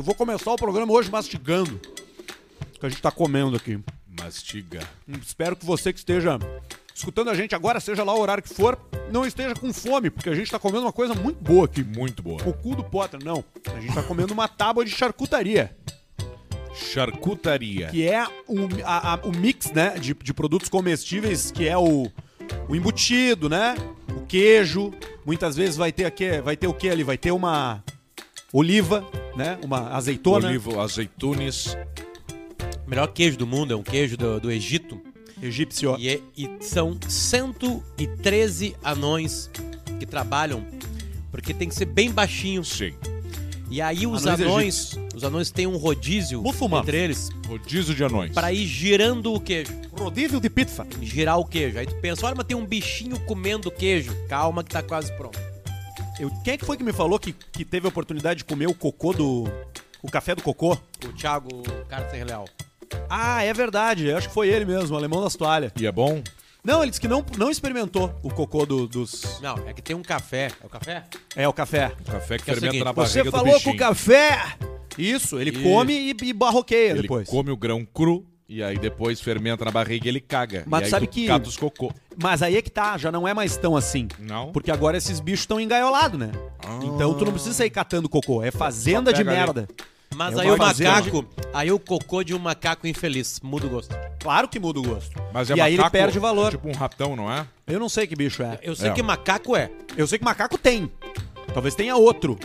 Eu vou começar o programa hoje mastigando. Que a gente tá comendo aqui. Mastiga. Espero que você que esteja escutando a gente agora, seja lá o horário que for, não esteja com fome, porque a gente tá comendo uma coisa muito boa aqui. Muito boa. O cu do Potter, não. A gente tá comendo uma tábua de charcutaria, Charcutaria. que é o, a- a- o mix, né, de, de produtos comestíveis, que é o, o embutido, né, o queijo. Muitas vezes vai ter aqui, vai ter o que ali? Vai ter uma oliva, né, uma azeitona. Olivo, azeitones. O melhor queijo do mundo é um queijo do, do Egito. Egípcio. E, é- e são 113 anões que trabalham, porque tem que ser bem baixinho. Sim. E aí os Anões anões, os anões têm um rodízio entre eles Rodízio de anões. para ir girando o queijo. Rodízio de pizza. Girar o queijo. Aí tu pensa, olha, mas tem um bichinho comendo queijo. Calma que tá quase pronto. Eu, quem é que foi que me falou que, que teve a oportunidade de comer o cocô do. O café do cocô? O Thiago, o cara sem real. Ah, é verdade. Eu acho que foi ele mesmo, o alemão das toalhas. E é bom? Não, ele disse que não, não experimentou o cocô do- dos. Não, é que tem um café. É o café? É, o café. Café que Que é o fermenta seguinte, na Você barriga do falou com bichinho. o café! Isso, ele Isso. come e, e barroqueia Ele depois. come o grão cru e aí depois fermenta na barriga e ele caga. Mas e aí sabe tu que- cata os cocô. Mas aí é que tá, já não é mais tão assim. Não? Porque agora esses bichos estão engaiolados, né? Então tu não precisa sair catando cocô, é fazenda de pega ali. merda. Mas É aí o macaco, aí o cocô de um macaco infeliz muda o gosto. Claro que muda o gosto. Mas é e aí ele macaco, perde valor. Tipo um ratão, não é? Eu não sei que bicho é. Eu sei É. que macaco é. Eu sei que macaco tem. Talvez tenha outro.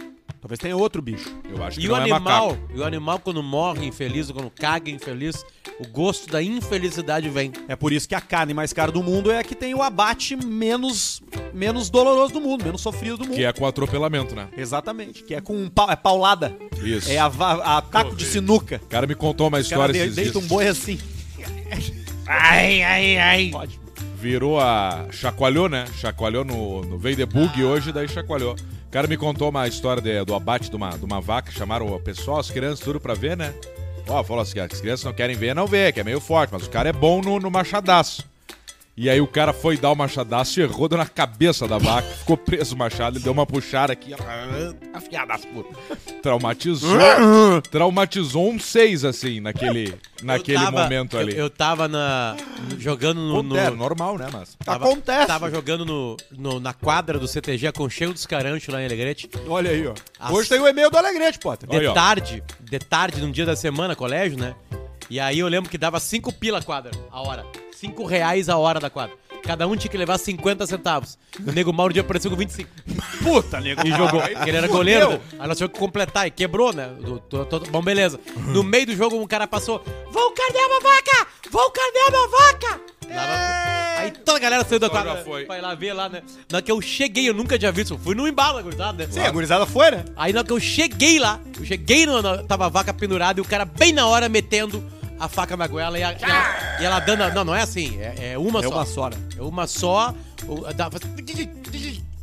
Talvez tenha outro bicho. Eu acho que E não o é animal, macaco. e o animal quando morre infeliz, ou quando caga infeliz, o gosto da infelicidade vem. É por isso que a carne mais cara do mundo é a que tem o abate menos, menos doloroso do mundo, menos sofrido do mundo. Que é com atropelamento, né? Exatamente. Que é com um pau, é paulada. Isso. É a, va- a taco de sinuca. O cara me contou uma O cara história de, esses deita dias. um boi assim. Ai, ai, ai. Pode. Virou a... Chacoalhou, né? Chacoalhou no, no Veio de Bug Ah. hoje, daí chacoalhou. O cara me contou uma história de- do abate de uma, de uma vaca. Chamaram o pessoal, as crianças, tudo pra ver, né? Ó, falou assim, as crianças não querem ver, não vê, que é meio forte. Mas o cara é bom no, no machadaço. E aí o cara foi dar o machadaço e errou deu na cabeça da vaca. Ficou preso o machado, ele deu uma puxada aqui. Afiada das putas. Traumatizou. traumatizou um seis, assim, naquele, naquele tava- momento ali. Eu, eu tava na, jogando no. no- normal, né, mas... tava, Acontece. Tava jogando no, no- na quadra do CTG Aconchego dos Caranchos lá em Alegrete. Olha aí, ó. As- Hoje tem o e-mail do Alegrete, Potter. De Aí, ó. tarde, de tarde, num dia da semana, colégio, né? E aí eu lembro que dava 5 pila a quadra, a hora. 5 reais a hora da quadra. Cada um tinha que levar 50 centavos. O Nego Mauro dia apareceu com 25. Puta, nego. E jogou. Porque ele era goleiro. né? Aí nós tivemos que completar e quebrou, né? Do- do- do- Bom, beleza. No meio do jogo, um cara passou: Vão carnear uma vaca! Vão carnear uma vaca! Lá na- Aí toda a galera saiu da foi. pra ir lá ver lá, né? Na hora que eu cheguei, eu nunca tinha visto. Eu fui no embalo, gurizada, né? Sim, a gurizada foi, né? Aí na hora que eu cheguei lá, eu cheguei, no, na- tava a vaca pendurada e o cara bem na hora metendo a faca na goela e, a- e ela, e ela dando. a- Não, não é assim, é, é uma É só. uma só, né? É uma só.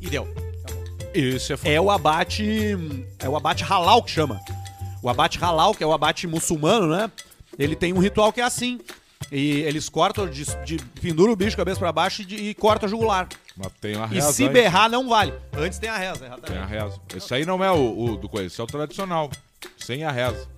E deu. Isso é É o abate. É o abate halal que chama. O abate halal, que é o abate muçulmano, né? Ele tem um ritual que é assim. E eles cortam, de, de, pendura o bicho cabeça pra baixo e, de- e corta jugular. Mas tem a E reza. se antes. berrar, não vale. Antes tem a reza, exatamente. Tem a reza. Esse aí não é o, o do coisa, esse é o tradicional. Sem a reza.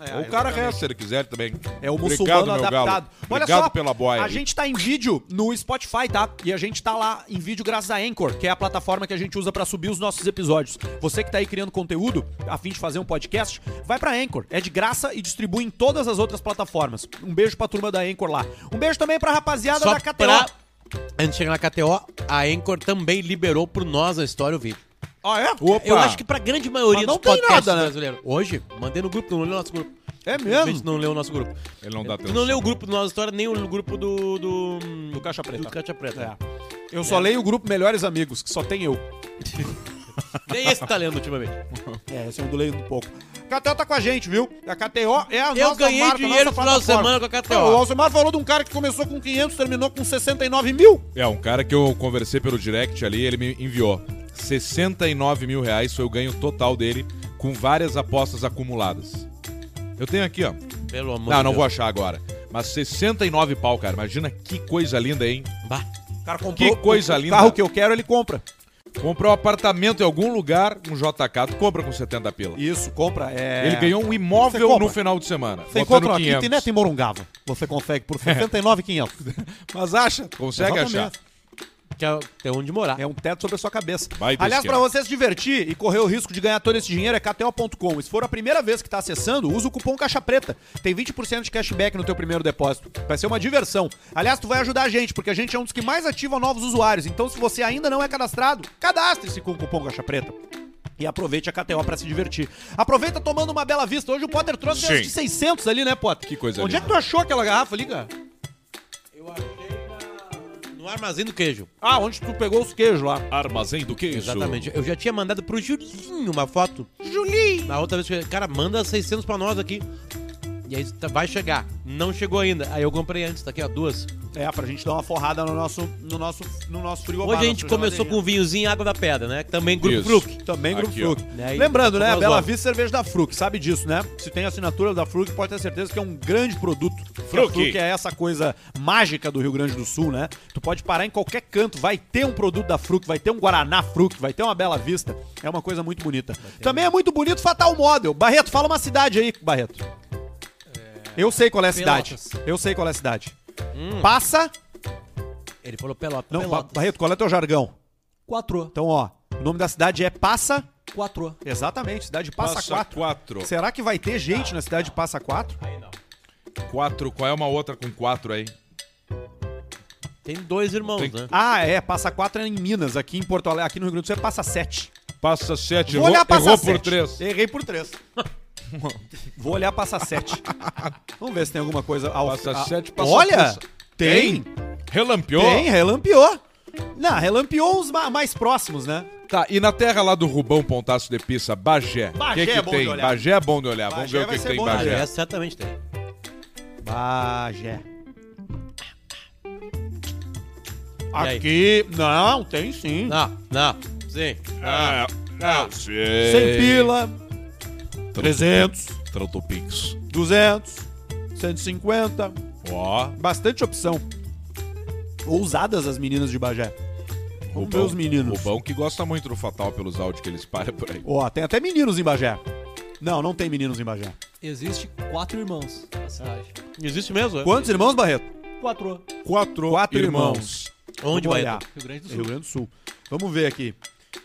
É, Ou o cara reza, se ele quiser também. É o Obrigado, muçulmano meu adaptado. Olha Obrigado só, pela boia. a gente tá em vídeo no Spotify, tá? E a gente tá lá em vídeo graças a Anchor, que é a plataforma que a gente usa pra subir os nossos episódios. Você que tá aí criando conteúdo, a fim de fazer um podcast, vai pra Anchor. É de graça e distribui em todas as outras plataformas. Um beijo pra turma da Anchor lá. Um beijo também pra rapaziada Só da KTO. pra. Antes de chegar na KTO, a Anchor também liberou pro nós a história o vídeo. Ah, é? Opa! Eu acho que pra grande maioria Mas não dos tem podcasts nada, né? brasileiros. Hoje, mandei no grupo, não leu o nosso grupo. É Infelizmente mesmo? não leu o nosso grupo. Ele não dá Tu atenção. não leu o grupo do Nossa História, nem o grupo do. Do, Do Caixa Preta. Do Caixa Preta. É. Eu só leio o grupo Melhores Amigos, que só tem eu. Nem esse tá lendo ultimamente. É, esse eu ando lendo um pouco. A KTO tá com a gente, viu? A KTO é a Eu nossa ganhei marca, dinheiro nossa no final de semana com a KTO. O Alcimar falou de um cara que começou com 500, terminou com 69 mil. É, um cara que eu conversei pelo direct ali, ele me enviou 69 mil reais, foi o ganho total dele, com várias apostas acumuladas. Eu tenho aqui, ó. Pelo amor Não, não Deus. vou achar agora. Mas 69 pau, cara. Imagina que coisa linda, hein? Bah. O cara comprou Que coisa o, linda. O carro que eu quero, ele compra. Comprou um apartamento em algum lugar, um JK, tu compra com 70 pila. Isso, compra. É... Ele ganhou um imóvel no final de semana. Você encontra uma 500. kitnet em Morungava. Você consegue por 69,500. Mas acha, consegue achar. Que é, tem onde morar. É um teto sobre a sua cabeça. Baita Aliás, pra você se divertir e correr o risco de ganhar todo esse dinheiro é KTO.com. E se for a primeira vez que tá acessando, usa o cupom Caixa Preta. Tem 20% de cashback no teu primeiro depósito. Vai ser uma diversão. Aliás, tu vai ajudar a gente, porque a gente é um dos que mais ativa novos usuários. Então, se você ainda não é cadastrado, cadastre-se com o cupom Caixa Preta. E aproveite a KTO pra se divertir. Aproveita tomando uma bela vista. Hoje o Potter trouxe Sim. as de 600 ali, né, Potter? Que coisa Onde é linda. que tu achou aquela garrafa ali, cara? No armazém do queijo. Ah, onde tu pegou os queijos lá. Armazém do queijo. Exatamente. Eu já tinha mandado pro Julinho uma foto. Julinho! Na outra vez que eu... Cara, manda 600 pra nós aqui. E aí tá- vai chegar. Não chegou ainda. Aí eu comprei antes, tá aqui, ó, duas. É, pra gente dar uma forrada no nosso, no nosso, no nosso frigobar. Hoje a gente começou com vinhozinho e água da pedra, né? Também Grupo Isso. Fruc. Também Grupo Aqui. Fruc. Aí, Lembrando, né? Bela. Vista Cerveja da Fruc, sabe disso, né? Se tem assinatura da Fruc, pode ter certeza que é um grande produto. A Fruc. Fruc é essa coisa mágica do Rio Grande do Sul, né? Tu pode parar em qualquer canto, vai ter um produto da Fruc, vai ter um Guaraná Fruc, vai ter uma Bela Vista. É uma coisa muito bonita. Também é muito bonito Fatal Model. Barreto, fala uma cidade aí, Barreto. Eu sei qual é a cidade. Pelotas. Eu sei qual é a cidade. Passa. Ele falou pelota. Não, Pelotas. Barreto, qual é teu jargão? Quatro. Então, ó, o nome da cidade é Passa. Quatro. Exatamente, cidade de Passa, Passa 4. quatro. Será que vai ter gente na cidade de Passa 4? Quatro. Qual é uma outra com quatro aí? Tem dois irmãos, Tem- né? Ah, é, Passa 4 é em Minas, aqui em Porto Alegre, aqui no Rio Grande do Sul é Passa 7. Passa sete. Vou Errou, olhar Passa errou 7. por três. Errei por 3. Vou olhar Passa 7. Vamos ver se tem alguma coisa ao Passa a- sete, passa Olha! Tem! Relampeou? Tem, relampeou. Não, relampeou os ma- mais próximos, né? Tá, e na terra lá do Rubão Pontaço de Pissa, Bagé. Bagé que que é bom tem? de olhar. Bagé é bom de olhar. Vamos Bagé ver o vai que, que ser tem em bom de Bagé. Bagé certamente tem. Bagé. aí? Aqui. Não, tem sim. Não, não. Sim. Ah, Ah. sei. 100 pila, 300, Trotopix. 200, 150. Ó, Bastante opção. Ousadas as meninas de Bagé. Vamos ver os meninos. Rubão que gosta muito do Fatal pelos áudios que ele espalha por aí. Ó, tem até meninos em Bagé. Não, não tem meninos em Bagé. Existe quatro irmãos na cidade. Existe mesmo? é? Quantos irmãos, Barreto? Quatro. Quatro, Quatro irmãos. Onde Vamos vai? olhar. Rio Grande do Sul. Rio Grande do Sul. Vamos ver aqui.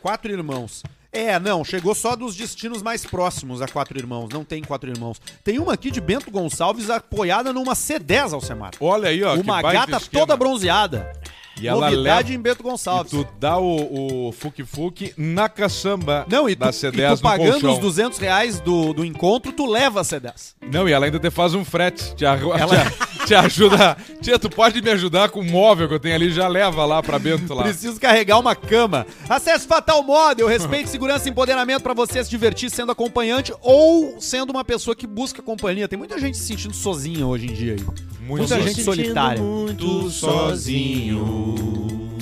Quatro irmãos. É, não, chegou só dos destinos mais próximos a quatro irmãos. Não tem quatro irmãos. Tem uma aqui de Bento Gonçalves apoiada numa C10, Alcemar. Olha aí, ó. uma gata toda bronzeada. E ela Novidade leva... em Bento E Gonçalves. tu dá o, o fuque-fuque na caçamba Não, e tu, da e C10 tu pagando colchão. os 200 reais do, do encontro, tu leva a C10. Não, e ela ainda te faz um frete. Te, arru- te, te ajuda. Tia, tu pode me ajudar com o móvel que eu tenho ali, já leva lá pra Bento lá. Preciso carregar uma cama. Acesse Fatal Model, respeito, segurança e empoderamento pra você se divertir sendo acompanhante ou sendo uma pessoa que busca companhia. Tem muita gente se sentindo sozinha hoje em dia aí. Muito Muita gente solitária. Muito sozinho.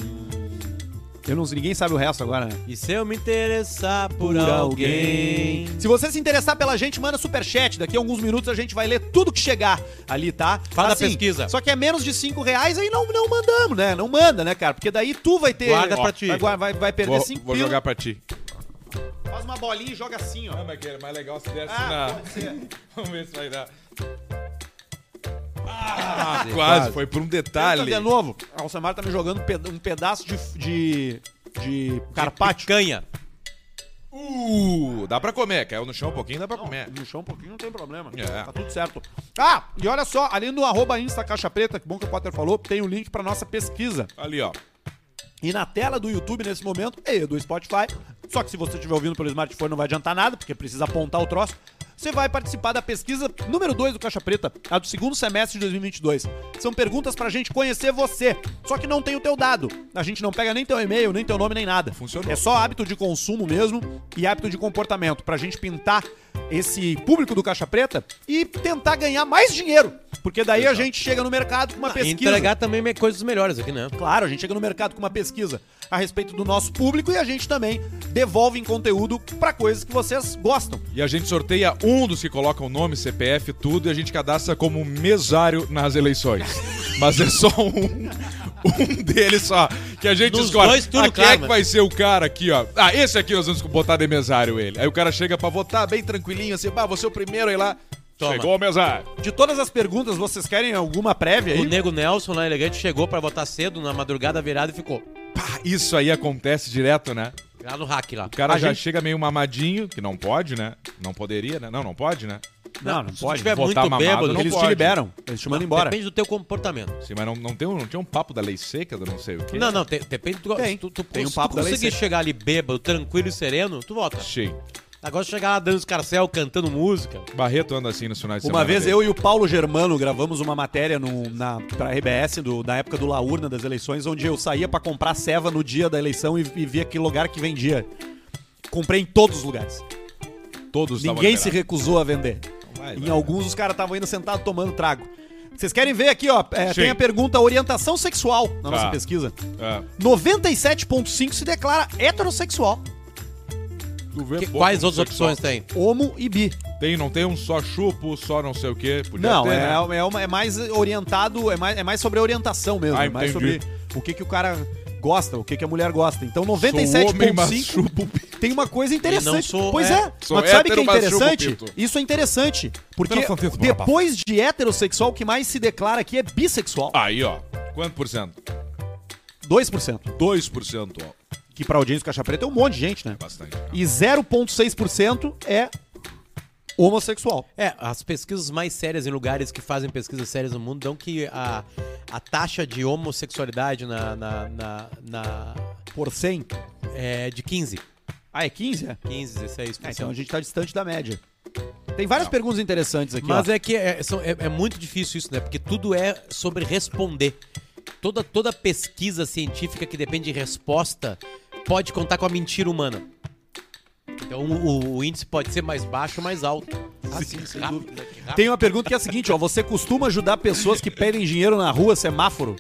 Eu não, ninguém sabe o resto agora, né? E se eu me interessar por, alguém? Se você se interessar pela gente, manda superchat. Daqui a alguns minutos a gente vai ler tudo que chegar ali, tá? Fala da pesquisa. Só que é menos de 5 reais, aí não, não mandamos, né? Não manda, né, cara? Porque daí tu vai ter. Guarda ó, pra ti. Vai, vai, vai perder Vou, 5 vou jogar pra ti. Faz uma bolinha e joga assim, ó. Não, mas que é mais legal se desse Ah, na... pode ser. Vamos ver se vai dar. Ah, quase. Foi por um detalhe. Tenta de novo. A Alcemar tá me jogando um peda- um pedaço de, de, de carpaccio. Canha. Uh, dá pra comer. Caiu no chão um pouquinho, dá pra comer. No chão um pouquinho não tem problema. É. Tá tudo certo. Ah, e olha só, ali no arroba Insta Caixa Preta, que bom que o Potter falou, tem o link pra nossa pesquisa. Ali, ó. E na tela do YouTube nesse momento e do Spotify. Só que se você estiver ouvindo pelo smartphone não vai adiantar nada, porque precisa apontar o troço. Você vai participar da pesquisa número 2 do Caixa Preta, a do segundo semestre de 2022. São perguntas pra gente conhecer você. Só que não tem o teu dado. A gente não pega nem teu e-mail, nem teu nome, nem nada. Funcionou. É só hábito de consumo mesmo e hábito de comportamento pra gente pintar esse público do Caixa Preta e tentar ganhar mais dinheiro. Porque daí a gente chega no mercado com uma E pesquisa. entregar também coisas melhores aqui, né? Claro, a gente chega no mercado com uma pesquisa a respeito do nosso público e a gente também devolve em conteúdo pra coisas que vocês gostam. E a gente sorteia um dos que colocam o nome, CPF, tudo, e a gente cadastra como mesário nas eleições. Mas é só um. Um deles só. Que a gente Nos escolhe. dois, tudo ah, quem é que vai ser o cara aqui, ó? Ah, esse aqui nós vamos botar de mesário ele. Aí o cara chega pra votar bem tranquilinho, assim, bah, você é o primeiro aí lá. Toma. Chegou o mesário. De todas as perguntas, vocês querem alguma prévia O aí? Nego Nelson, lá elegante, chegou pra votar cedo, na madrugada virada e ficou. Pá, isso aí acontece direto, né? Lá no hack lá. O cara A já gente- chega meio mamadinho, que não pode, né? Não poderia, né? Não, não pode, né? Não, não Se pode. tiver Votar muito mamado, bêbado, não Eles pode. te liberam. Eles te mandam embora. Depende do teu comportamento. Sim, mas não, não, tem um, não tinha um papo da lei seca, do não sei o quê? Não, não, tem- depende do. Tem. se tu, tu, Tem um se papo tu da lei conseguir seca. chegar ali bêbado, tranquilo e sereno, tu vota. Sim. Agora chegar lá dando os carcel, cantando música. Barreto anda assim nos finais de Uma semana. vez dele. eu e o Paulo Germano gravamos uma matéria no, na, pra RBS do, da época do La Urna das eleições, onde eu saía pra comprar ceva no dia da eleição e, e via que lugar que vendia. Comprei em todos os lugares. Todos Ninguém se recusou a vender. vai, em vai. alguns os caras estavam ainda sentados tomando trago. Vocês querem ver aqui, ó? é, tem a pergunta orientação sexual na nossa Tá. pesquisa. É. 97,5 se declara heterossexual. Tu vê Que- pouco quais outras opções tem? Homo e bi. Tem, não tem um só chupo, só não sei o quê. Podia Não, ter, é, né? é, uma- é mais orientado, é mais, é mais sobre a orientação mesmo. Ah, é mais entendi. sobre o que, que o cara gosta, o que, que a mulher gosta. Então Sou homem, mas 97,5 chupo o pinto. tem uma coisa interessante. sou- pois é, é, sou mas sabe o que é hétero, interessante? Isso é interessante. Porque depois de heterossexual, o que mais se declara aqui é bissexual. Aí, ó. Quanto por cento? 2%. 2%, ó. Que pra audiência do Caixa Preta é um monte de gente, né? Bastante. cara. E 0,6% é homossexual. É, as pesquisas mais sérias em lugares que fazem pesquisas sérias no mundo dão que a, a taxa de homossexualidade na, na, na, na- Por 100. é de 15. Ah, é 15? É? 15, 16%. É, então a gente tá distante da média. Tem várias perguntas interessantes aqui, Mas ó. é que é, são- é- é muito difícil isso, né? Porque tudo é sobre responder. Toda, toda pesquisa científica que depende de resposta pode contar com a mentira humana. Então o, o índice pode ser mais baixo ou mais alto. Ah, sim, sem Rápido, dúvida. né? Rápido. Tem uma pergunta que é a seguinte, ó. Você costuma ajudar pessoas que pedem dinheiro na rua, semáforo?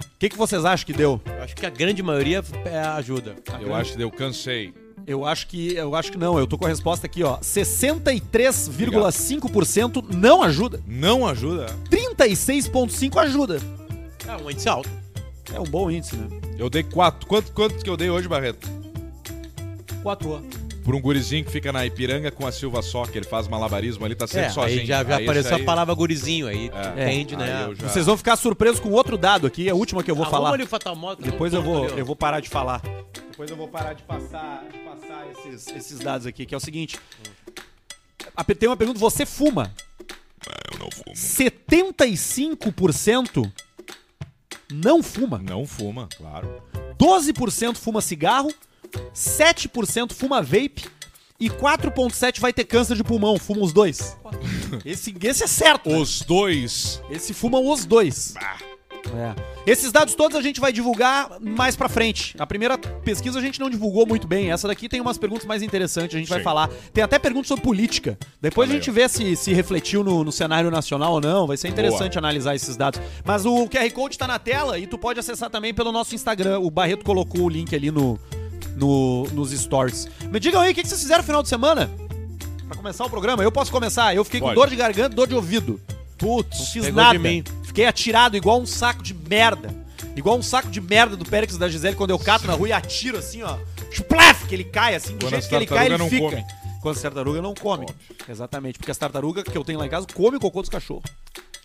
O que, que vocês acham que deu? Eu acho que a grande maioria é ajuda. Eu acho que eu cansei. Eu acho que eu acho que não. Eu tô com a resposta aqui, ó. 63,5% não ajuda. Não ajuda. 36,5 ajuda. É um índice alto. É um bom índice, né? Eu dei quatro. Quanto, quanto que eu dei hoje, Barreto? 4 Por um gurizinho que fica na Ipiranga com a Silva só, que ele faz malabarismo ali, tá sempre É, sozinho. aí já, já Aí apareceu aí- a palavra gurizinho aí. É. Entende, Aí né? eu já- Vocês vão ficar surpresos com outro dado aqui, é a última que eu vou Arruma falar. ali o Fatal Moto, Depois eu vou, eu vou parar de falar. Depois eu vou parar de passar, de passar esses, esses dados aqui, que é o seguinte. A- Tem uma pergunta, você fuma? Eu não fumo. 75% não fuma. Não fuma, claro. 12% fuma cigarro, 7% fuma vape e 4,7% vai ter câncer de pulmão. Fuma os dois. Esse, esse é certo. né? Os dois. Esse fumam os dois. É. Esses dados todos a gente vai divulgar mais pra frente. A primeira pesquisa a gente não divulgou muito bem. Essa daqui tem umas perguntas mais interessantes, a gente vai Sim. falar. Tem até perguntas sobre política. Depois Olha a gente vê se, se refletiu no, no cenário nacional ou não. Vai ser interessante analisar esses dados. Mas o QR Code tá na tela e tu pode acessar também pelo nosso Instagram. O Barreto colocou o link ali no, no- nos stories. Me digam aí, o que, que vocês fizeram no final de semana? Pra começar o programa, eu posso começar. Eu fiquei com Pode. dor de garganta, dor de ouvido. Putz, não fiz nada. Fiquei atirado igual um saco de merda. Igual um saco de merda do Périx da Gisele quando eu cato na rua e atiro assim, ó. Chuplaf, que ele cai assim, do Quando jeito que ele cai, ele tartaruga não fica. come. Quando as tartarugas não come. Exatamente, porque as tartarugas que eu tenho lá em casa comem o cocô dos cachorros.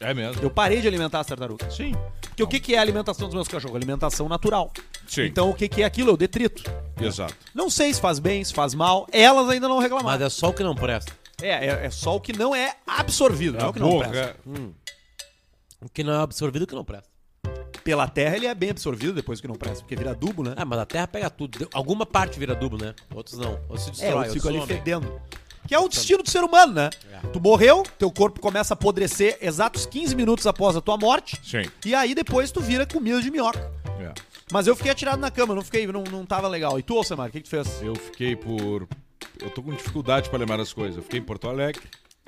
É mesmo. Eu parei de alimentar as tartarugas. Sim. Porque o que, que é a alimentação dos meus cachorros? Alimentação natural. Sim. Então o que, que é aquilo? É o detrito. Exato. Não sei se faz bem, se faz mal. Elas ainda não Mas reclamaram. é só o que não presta. É, é, é só o que não é absorvido, não é o que não presta. é. O que não é absorvido, o que não presta. Pela terra ele é bem absorvido depois que não presta, porque vira adubo, né? Ah, mas a terra pega tudo. Alguma parte vira adubo, né? Outros não. Outros se É, destrói. eu outros fico ali fedendo. Que é o destino do ser humano, né? É. Tu morreu, teu corpo começa a apodrecer exatos 15 minutos após a tua morte. Sim. E aí depois tu vira comida de minhoca. É. Mas eu fiquei atirado na cama, não fiquei, não, não tava legal. E tu, Alcemar, o que, que tu fez? Eu fiquei por. Eu tô com dificuldade pra lembrar das coisas. Eu fiquei em Porto Alegre,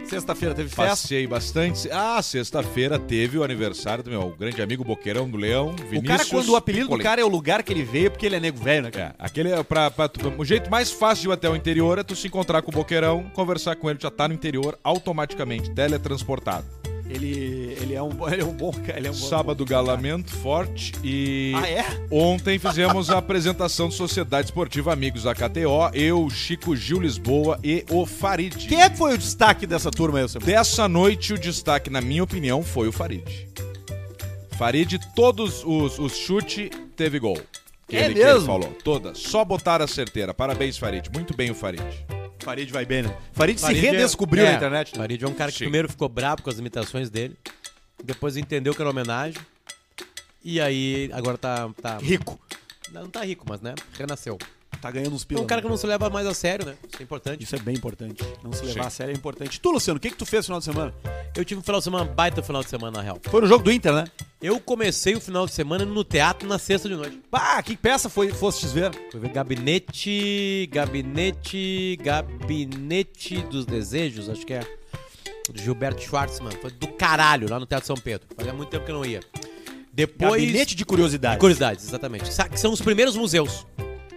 Sexta-feira teve festa. passei bastante. Ah, sexta-feira teve o aniversário do meu grande amigo Boqueirão do Leão, Vinícius. O cara, quando o apelido do cara é o lugar que ele veio, porque ele é nego velho, né? cara? É, aquele é pra, pra o jeito mais fácil de ir até o interior é tu se encontrar com o Boqueirão, conversar com ele, já tá no interior automaticamente, teletransportado. Ele, ele, é um, ele é um bom cara. É um bom- Sábado, galamento forte e... Ah, é? Ontem fizemos a apresentação do Sociedade Esportiva Amigos da KTO, eu, Chico Gil Lisboa e o Farid. Quem é que foi o destaque dessa turma aí, Samuel? Dessa noite, o destaque, na minha opinião, foi o Farid. Farid, todos os, os chutes, teve gol. Que É ele, que ele mesmo? falou. Todas. Só botar a certeira. Parabéns, Farid. Muito bem o Farid. Farid vai bem, né? Farid, se Farid é- redescobriu é, na internet. né? Farid é um cara que Sim. primeiro ficou bravo com as imitações dele, depois entendeu que era homenagem, e aí agora tá. tá Rico. não tá rico, mas né? Renasceu. Tá ganhando uns É pila. um cara né? que não se leva mais a sério, né? Isso é importante. Isso é bem importante. Não se levar Sim. a sério é importante. Tu, Luciano, o que, que tu fez no final de semana? Eu tive um final de semana, baita final de semana, na real. Foi no jogo do Inter, né? Eu comecei o final de semana no teatro na sexta de noite. Bah, que peça foi, fostes ver? Fui ver Gabinete. Gabinete. Gabinete dos Desejos, acho que é. Do Gilberto Schwartzman. Foi do caralho lá no Teatro São Pedro. Fazia muito tempo que eu não ia. Depois. Gabinete de curiosidade. Curiosidades, exatamente. Que são os primeiros museus.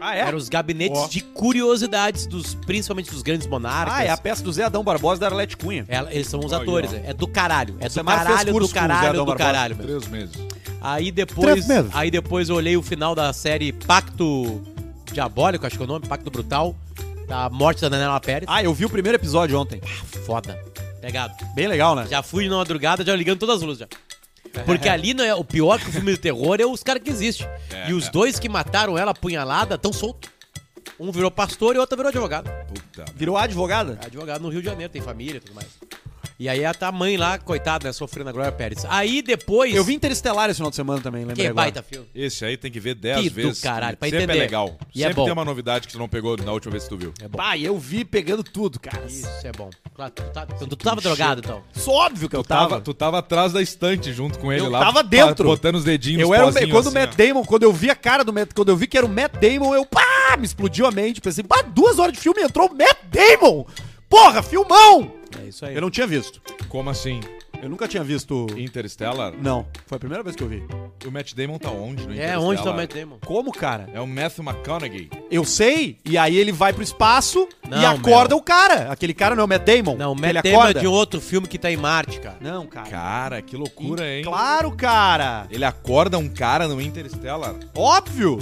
Ah, é? Eram os gabinetes Ó. de curiosidades, dos, principalmente dos grandes monarcas. Ah, é a peça do Zé Adão Barbosa da Arlete Cunha. Ela- eles são os Aí, atores, ó. é do caralho. É do caralho, do caralho, do caralho. Três meses. Aí depois, Três meses. aí depois eu olhei o final da série Pacto Diabólico, acho que é o nome, Pacto Brutal, da morte da Daniela Pérez. Ah, eu vi o primeiro episódio ontem. Foda. Pegado. Bem legal, né? Já fui na madrugada, já ligando todas as luzes já. Porque ali não é o pior que o filme de terror é os caras que existem. É, e os é. dois que mataram ela apunhalada estão soltos. Um virou pastor e o outro virou advogado. Puta. Virou advogada? É advogado no Rio de Janeiro, tem família e tudo mais. E aí a tá a mãe lá, coitada, né, sofrendo a Glória Pérez. Aí depois. Eu vi Interestelar esse final de semana também, lembrei Que agora. baita filme. Esse aí tem que ver dez Que do vezes. caralho, pra Sempre entender. é legal. E é Sempre bom. tem uma novidade que tu não pegou na última vez que tu viu. É bom. Pai, eu vi pegando tudo, cara. Isso é bom. Claro, tu, tá, tu, tu tava drogado, então. Isso óbvio que eu Tu tava, tava. tu tava atrás da estante junto com ele Eu lá. tava pa- dentro. Botando os dedinhos Eu nos era o, pozinhos quando assim, o Matt ó. Damon, quando eu vi a cara do Matt, quando eu vi que era o Matt Damon, eu pá, me explodiu a mente, pensei, pá, duas horas de filme entrou o Matt Damon. Porra, filmão! É isso aí. Eu não tinha visto. Como assim? Eu nunca tinha visto. Interstellar? Não, foi a primeira vez que eu vi. O Matt Damon tá onde no É, onde tá o Matt Damon? Como, cara? É o Matthew McConaughey. Eu sei, e aí ele vai pro espaço e Não, acorda meu. o cara. Aquele cara não é o Matt Damon? Não, o que Matt ele Damon é acorda. de outro filme que tá em Marte, cara. Não, cara. Cara, que loucura, hein? Claro, cara. Ele acorda um cara no Interstellar. Óbvio.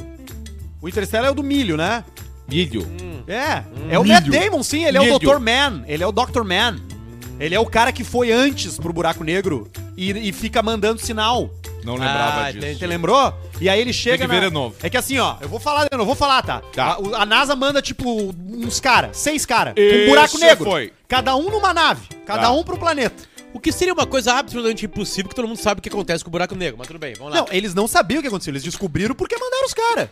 O Interstellar é o do milho, né? Milho. É, é o Matt Milho. Damon, sim, ele é Milho. o Dr. Man, ele é o Dr. Man. Ele é o cara que foi antes pro buraco negro e, e fica mandando sinal. Não lembrava Ah, disso. Você lembrou? E aí ele chega que ver na... de novo. É que assim, ó, eu vou falar, eu não vou falar, tá? Tá. A, o- a NASA manda, tipo, uns caras, seis caras, um buraco negro. foi. Cada um numa nave, cada Tá. um pro planeta. O que seria uma coisa absolutamente impossível que todo mundo sabe o que acontece com o buraco negro. Mas tudo bem, vamos lá. Não, eles não sabiam o que aconteceu, eles descobriram porque mandaram os caras.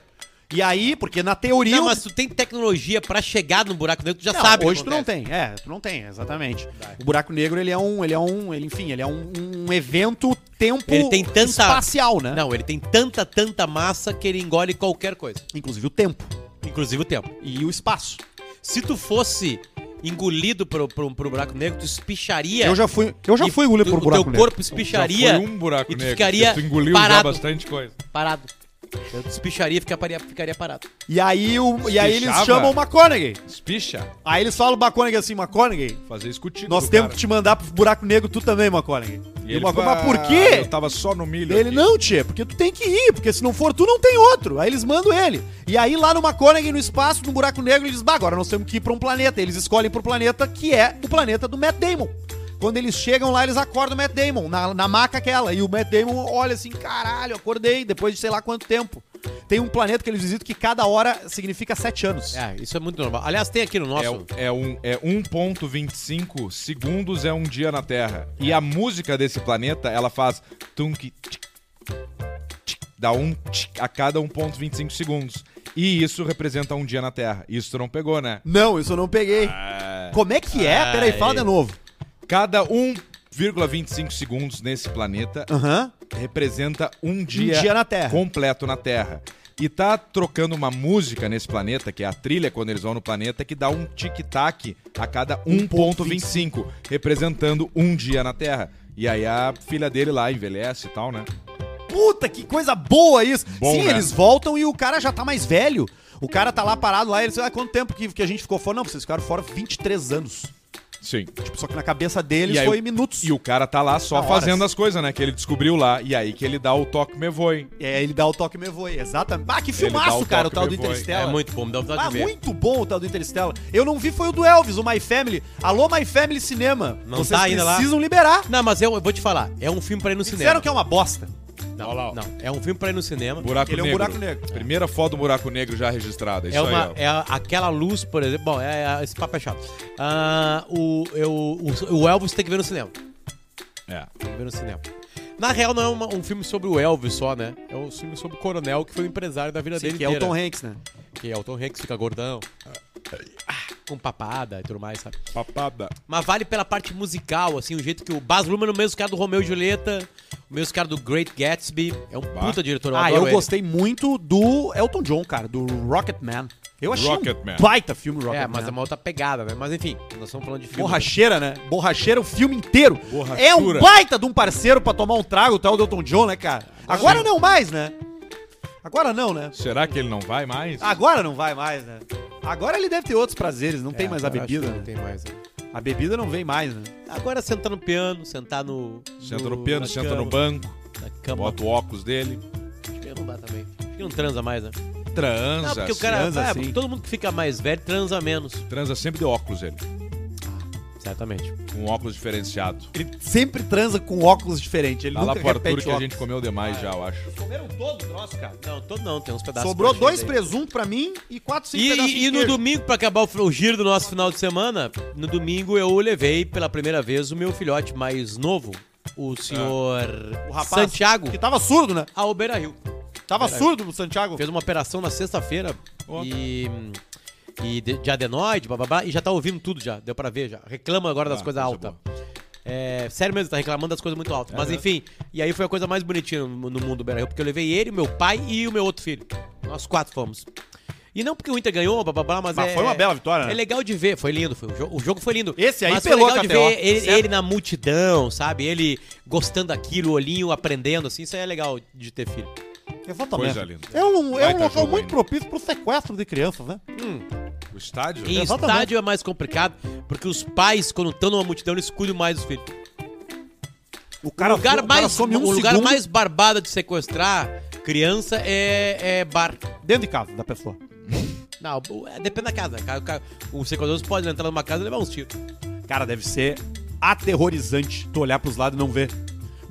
E aí, porque na teoria... Não, mas tu tem tecnologia pra chegar no buraco negro, tu já Não, sabe o que hoje tu não tem. É, tu não tem, exatamente. O buraco negro, ele é um, ele é um, ele, enfim, ele é um, um evento tempo Ele tem tanta- espacial, né? Não, ele tem tanta, tanta massa que ele engole qualquer coisa. Inclusive o tempo Inclusive o tempo. e o espaço. Se tu fosse engolido pro, pro, pro buraco negro, tu espicharia. Eu já fui, eu já fui engolido por buraco O teu negro. corpo espicharia Já foi um buraco e tu negro. ficaria Tu engoliu já parado. bastante coisa. parado. Eu espicharia e ficaria, ficaria parado. E aí, o, e aí eles chamam o McConaughey. Espicha. Aí eles falam o McConaughey assim, McConaughey, Fazer isso contigo. nós temos cara. que te mandar pro buraco negro tu também, McConaughey. E E ele o McConaughey, fala, mas por "Ah, quê? Eu tava só no milho Ele, aqui." não, tia, porque tu tem que ir, porque se não for tu, não tem outro. Aí eles mandam ele. E aí lá no McConaughey, no espaço, no buraco negro, eles dizem, bah, agora nós temos que ir pra um planeta. Eles escolhem pro planeta que é o planeta do Matt Damon. Quando eles chegam lá, eles acordam o Matt Damon, na, na maca aquela. E o Matt Damon olha assim, caralho, acordei, depois de sei lá quanto tempo. Tem um planeta que eles visitam que cada hora significa sete anos. É, isso é muito normal. Aliás, tem aqui no nosso. É, um- é, um, é 1.25 segundos é um dia na Terra. E a música desse planeta, ela faz tunk, tch, tch, dá um tch a cada 1.25 segundos. E isso representa um dia na Terra. Isso tu não pegou, né? Não, isso eu não peguei. Como é que é? Ah, Peraí, fala é. de novo. Cada 1,25 segundos nesse planeta Aham. representa um dia, dia na Terra. completo na Terra. E tá trocando uma música nesse planeta, que é a trilha quando eles vão no planeta, que dá um tic-tac a cada 1.25, representando um dia na Terra. E aí a filha dele lá envelhece e tal, né? Puta, que coisa boa isso. Bom, Sim, né? eles voltam e o cara já tá mais velho. O cara tá lá parado lá e eles ah, quanto tempo que, que a gente ficou fora? Não, vocês ficaram fora 23 anos. Sim. Tipo, só que na cabeça deles E aí foi o- minutos. E o cara tá lá só Não, horas. fazendo as coisas, né? Que ele descobriu lá. E aí que ele dá o toque me voe. E aí ele dá o toque me voe, exatamente. Ah, que filmaço, o cara, o tal do. Interstellar. É muito bom, me dá vontade Ah, de ver. muito bom o tal do Interstellar. Eu não vi foi o do Elvis, o My Family. Alô, My Family Cinema. Não Vocês tá ainda lá? precisam liberar. Não, mas eu, eu vou te falar, é um filme pra ir no Disseram cinema. que é uma bosta. Não, Olha lá, não, é um filme pra ir no cinema. Buraco Ele é um negro. buraco negro. Primeira foto do buraco negro já registrada. Isso É, uma, aí, é a- aquela luz, por exemplo. Bom, é, é- esse papo é chato. Ah, o, eu, o, o Elvis tem que ver no cinema. É. Tem que ver no cinema. Na real, não é uma- um filme sobre o Elvis só, né? É um filme sobre o coronel que foi o empresário da vida Sim, dele. que é o inteira. Tom Hanks, né? Que é o Tom Hanks, fica gordão. Com papada e tudo mais, sabe? Papada. Mas vale pela parte musical, assim, o jeito que o Baz Luhrmann é o mesmo cara do Romeo e Julieta, o mesmo cara do Great Gatsby. É um puta diretor, eu ah, eu ele. gostei muito do Elton John, cara, do Rocketman. Eu achei Rocketman. um baita filme É, Rocketman. mas é uma outra pegada, né? Mas enfim, nós estamos falando de filme. Borracheira, né? Borracheira o filme inteiro. Borrachura. É um baita de um parceiro pra tomar um trago, o tal do Elton John, né, cara? Agora não mais, né? Agora não, né? Será que ele não vai mais? Agora não vai mais, né? Agora ele deve ter outros prazeres, não É, tem mais a bebida, que né? Não tem mais, né? A bebida não vem mais, né? Agora sentar no piano, sentar no. Senta no piano, na senta cama, no banco, Na cama. bota o óculos dele. Acho que não dá também. Acho que não transa mais, né? Transa. Não, porque o cara. transa, é, sim. todo mundo que fica mais velho transa menos. Transa sempre de óculos ele. Certamente. Com óculos diferenciado. Ele sempre transa com óculos diferentes. Ele Tá lá nunca pro Arthur que a óculos. gente comeu demais já, eu acho. Comeram todo o troço, cara. Não, todo não, tem uns pedaços. Sobrou dois aí. presuntos pra mim e quatro, cinco E, pedaços e- de e no queijo. domingo, pra acabar o, o giro do nosso final de semana, no domingo eu levei pela primeira vez o meu filhote mais novo, o senhor O rapaz Santiago, Que tava surdo, né? ao Beira Rio. Tava surdo o Santiago. Fez uma operação na sexta-feira Ó. e. E de, de adenoide, bababá, e já tá ouvindo tudo já, deu pra ver já. Reclama agora das Ah, coisas coisa altas. É, sério mesmo, tá reclamando das coisas muito altas. Mas enfim, e aí foi a coisa mais bonitinha no, no mundo do Beira Rio, porque eu levei ele, meu pai e o meu outro filho. Nós quatro fomos. E não porque o Inter ganhou, bababá, mas, Mas é, foi uma bela vitória, né? É legal de ver, foi lindo, foi, o, jogo, o jogo foi lindo. Esse aí mas pelou foi a legal de ver ele, ele na multidão, sabe? Ele gostando daquilo, o olhinho aprendendo, assim, isso aí é legal de ter filho. Exatamente. Coisa linda. É um, é um local muito ainda. propício pro sequestro de crianças, né? O estádio? Em Exatamente. estádio é mais complicado, porque os pais, quando estão numa multidão, eles cuidam mais dos filhos. O O lugar, o mais, some um o lugar segundo mais barbado de sequestrar criança é, é bar. dentro de casa da pessoa. Não, o- é, depende da casa. O cara- O sequestrador pode entrar numa casa e levar uns tiros. Cara, deve ser aterrorizante tu olhar pros lados e não ver.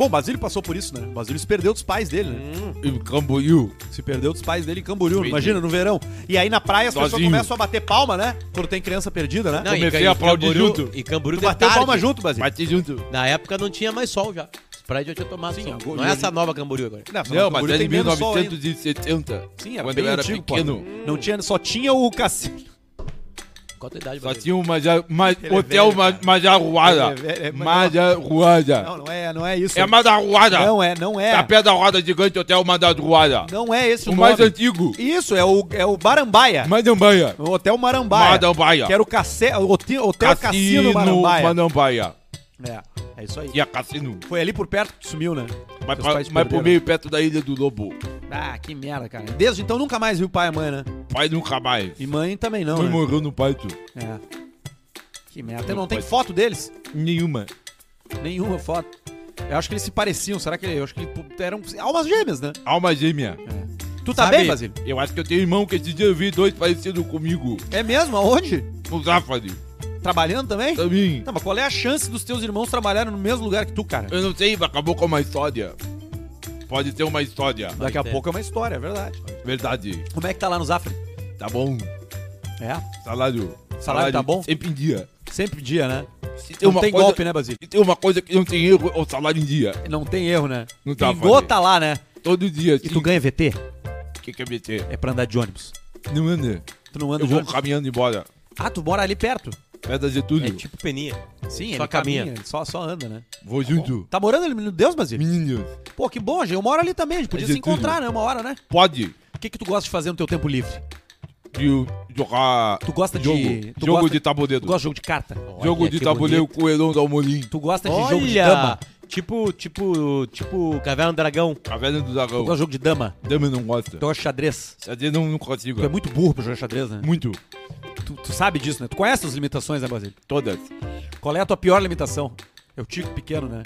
Bom, o Basílio passou por isso, né? O Basílio se perdeu dos pais dele, né? Em Camboriú. Se perdeu dos pais dele em Camboriú, imagina, no verão. E aí na praia as pessoas Sozinho. começam a bater palma, né? Quando tem criança perdida, né? Não, Comecei e, a aplaudir Camboriú- junto. E Camboriú tu de bateu tarde. palma junto, Basílio. Bate junto. Na época não tinha mais sol já. Os prédios já tinham tomado Sim, sol. agora- Não é essa nova Camboriú agora. Não, Não, mas é de tem menos sol ainda. 1970. Sim, era Quando bem eu era antigo, pô. pequeno. Não tinha, só tinha o cassino. Qual a tua idade, Só Brasil? tinha uma ja- ma- Ele é hotel velho. Majaruada. É é- Majaruada. Não, não é, não é isso. É Majaruada. Não é, não é. Tá perto da roda gigante, hotel Majaruada. Não é esse o, O nome. mais antigo. Isso, é o, é o Barambaia. Madambaia. O Hotel Marambaia. Marambaia. Que era o, casse... o hotel, hotel Cassino, Marambaia. Madambaia. É, é isso aí. E a cassino. Foi ali por perto que tu sumiu, né? Mas, pra- mas por perderam. meio perto da Ilha do Lobo. Ah, que merda, cara. Desde então nunca mais viu pai e mãe, né? Pai nunca mais. E mãe também não, Foi né? morreu no parto. É. Que merda. Não Meu tem pai- foto deles? Nenhuma. Nenhuma foto. Eu acho que eles se pareciam. Será que eu acho que eram almas gêmeas, né? Alma gêmea. Tu tá Sabe- bem, Basílio? Eu acho que eu tenho irmão que esse dia eu vi dois parecidos comigo. É mesmo? Aonde? No Zafari. Trabalhando também? Também. Não, mas qual é a chance dos teus irmãos trabalharem no mesmo lugar que tu, cara? Eu não sei, acabou com uma história. Pode ter uma história. Daqui a pouco é uma história, é verdade. Verdade. Como é que tá lá no Zafre? Tá bom. É? Salário. Salário tá bom? Sempre em dia. Sempre dia, né? Se tem Não uma tem coisa, golpe, né, Basílio? Se tem uma coisa que não tem erro, é o salário em dia. Não tem erro, né? Não tá Pingou, fazendo. tá lá, né? Todo dia, E tu ganha VT? O que que é BT? É pra andar de ônibus. Não anda. Tu não anda Eu de vou ônibus? caminhando embora. Ah, tu mora ali perto? Perto da Getúlio. É tipo peninha. Sim, Só ele caminha. caminha. ele só, só anda, né? Vou junto. Tá morando ali, meu Deus, Basílio? Meninos. Pô, que bom, gente. Eu moro ali também. A gente podia É se encontrar, né? Uma hora, né? Pode. O que que tu gosta de fazer no teu tempo livre? de jogar Tu gosta de... jogo, Tu jogo gosta, de tabuleiro. Tu gosta de jogo de carta? jogo Olha, de que tabuleiro bonito. com o Heron Dalmolin. Tu gosta de Olha! jogo de dama? Tipo, tipo, tipo Caverna do Dragão. Caverna do Tu Dragão. gosta de jogo de dama? Dama não gosta. Tu gosta de xadrez? Xadrez não, não consigo. Tu é muito burro pra jogar xadrez, né? Muito. Tu, tu sabe disso, né? Tu conhece as limitações, né, Basílio? Todas. Qual é a tua pior limitação? É o tico pequeno, né?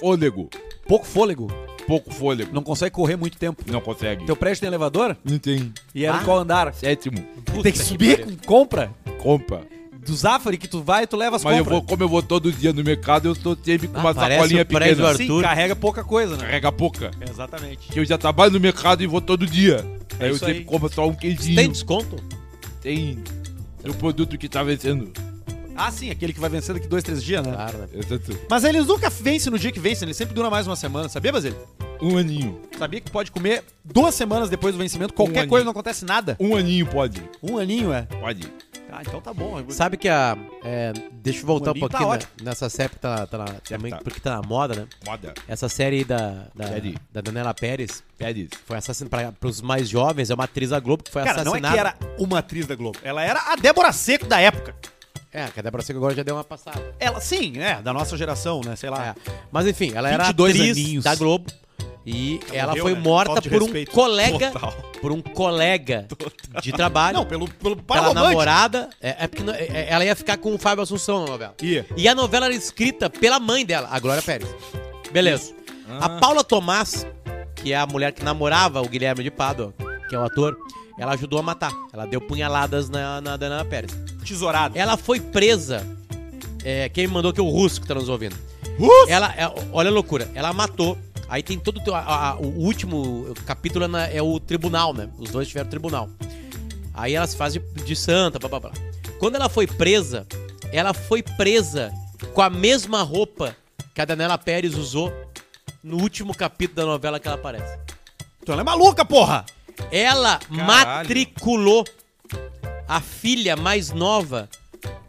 Fôlego. Pouco fôlego. Pouco fôlego. Não consegue correr muito tempo. Não consegue. Teu prédio tem elevador? Não tem. E era Ah. em qual andar? Sétimo. tem que subir com compra? Compra. Do Zafari que tu vai, tu leva as Mas eu compras. vou, como eu vou todo dia no mercado, eu tô sempre com Ah, uma sacolinha pequena. do Sim, Arthur. carrega pouca coisa, né? Carrega pouca. Exatamente. Que eu já trabalho no mercado e vou todo dia. É aí eu sempre aí. compro só um queijinho. Tem desconto? Tem. Do produto que tá vencendo. Ah, sim, aquele que vai vencer daqui dois, três dias, né? Claro, né? Exato. Mas eles nunca vencem no dia que vencem, eles sempre duram mais uma semana, sabia, Basílio? Um aninho. Sabia que pode comer duas semanas depois do vencimento, qualquer aninho. coisa não acontece nada. Um aninho pode. Um aninho, é. Pode. Ah, então tá bom. Sabe que a. é, deixa eu voltar um tá pouquinho ótimo. nessa série que tá, tá na, também, tá. porque tá na moda, né? Moda. Essa série da, da, da Daniela Pérez Pede. foi assassinada para os mais jovens, é uma atriz da Globo que foi Cara, não é assassinada. que era uma atriz da Globo. Ela era a Débora Seco da época. É, que a Débora Seco agora já deu uma passada. Ela, sim, é, da nossa geração, né? Sei lá. É. Mas enfim, ela era 22 atriz aninhos. da Globo e ela morreu, foi né? morta por um respeito. colega, Total. Por um colega de trabalho, Não, pelo, pelo par pela romântico. namorada. É, é porque não- é- ela ia ficar com o Fábio Assunção na novela. Ia. E a novela era escrita pela mãe dela, a Glória Pérez. Beleza. A Ah. Paula Tomás, que é a mulher que namorava o Guilherme de Pádua, que é o ator, ela ajudou a matar. Ela deu punhaladas na, na Daniela Pérez. Tesourado. Ela foi presa. É, quem me mandou aqui é o Russo que tá nos ouvindo. Russo? Ela, é, olha a loucura. Ela matou. Aí tem todo o teu- a- a- o último capítulo é na- é o tribunal, né? Os dois tiveram tribunal. Aí ela se faz de, de santa, blá blá blá. Quando ela foi presa, ela foi presa com a mesma roupa que a Daniela Pérez usou no último capítulo da novela que ela aparece. Então ela é maluca, porra! Ela Caralho. matriculou a filha mais nova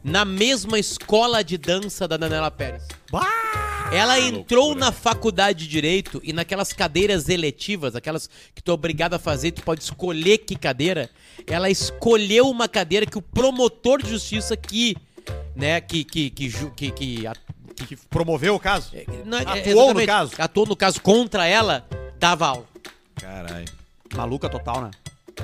na mesma escola de dança da Daniela Pérez. Bah! Ela entrou loucura. na faculdade de direito e naquelas cadeiras eletivas, aquelas que tu é obrigado a fazer, tu pode escolher que cadeira. Ela escolheu uma cadeira que o promotor de justiça que, né, que que que que, que, a- Que promoveu o caso. é, não, é- Atuou no caso. Atuou no caso contra ela, dava aula. Caralho. Maluca total, né?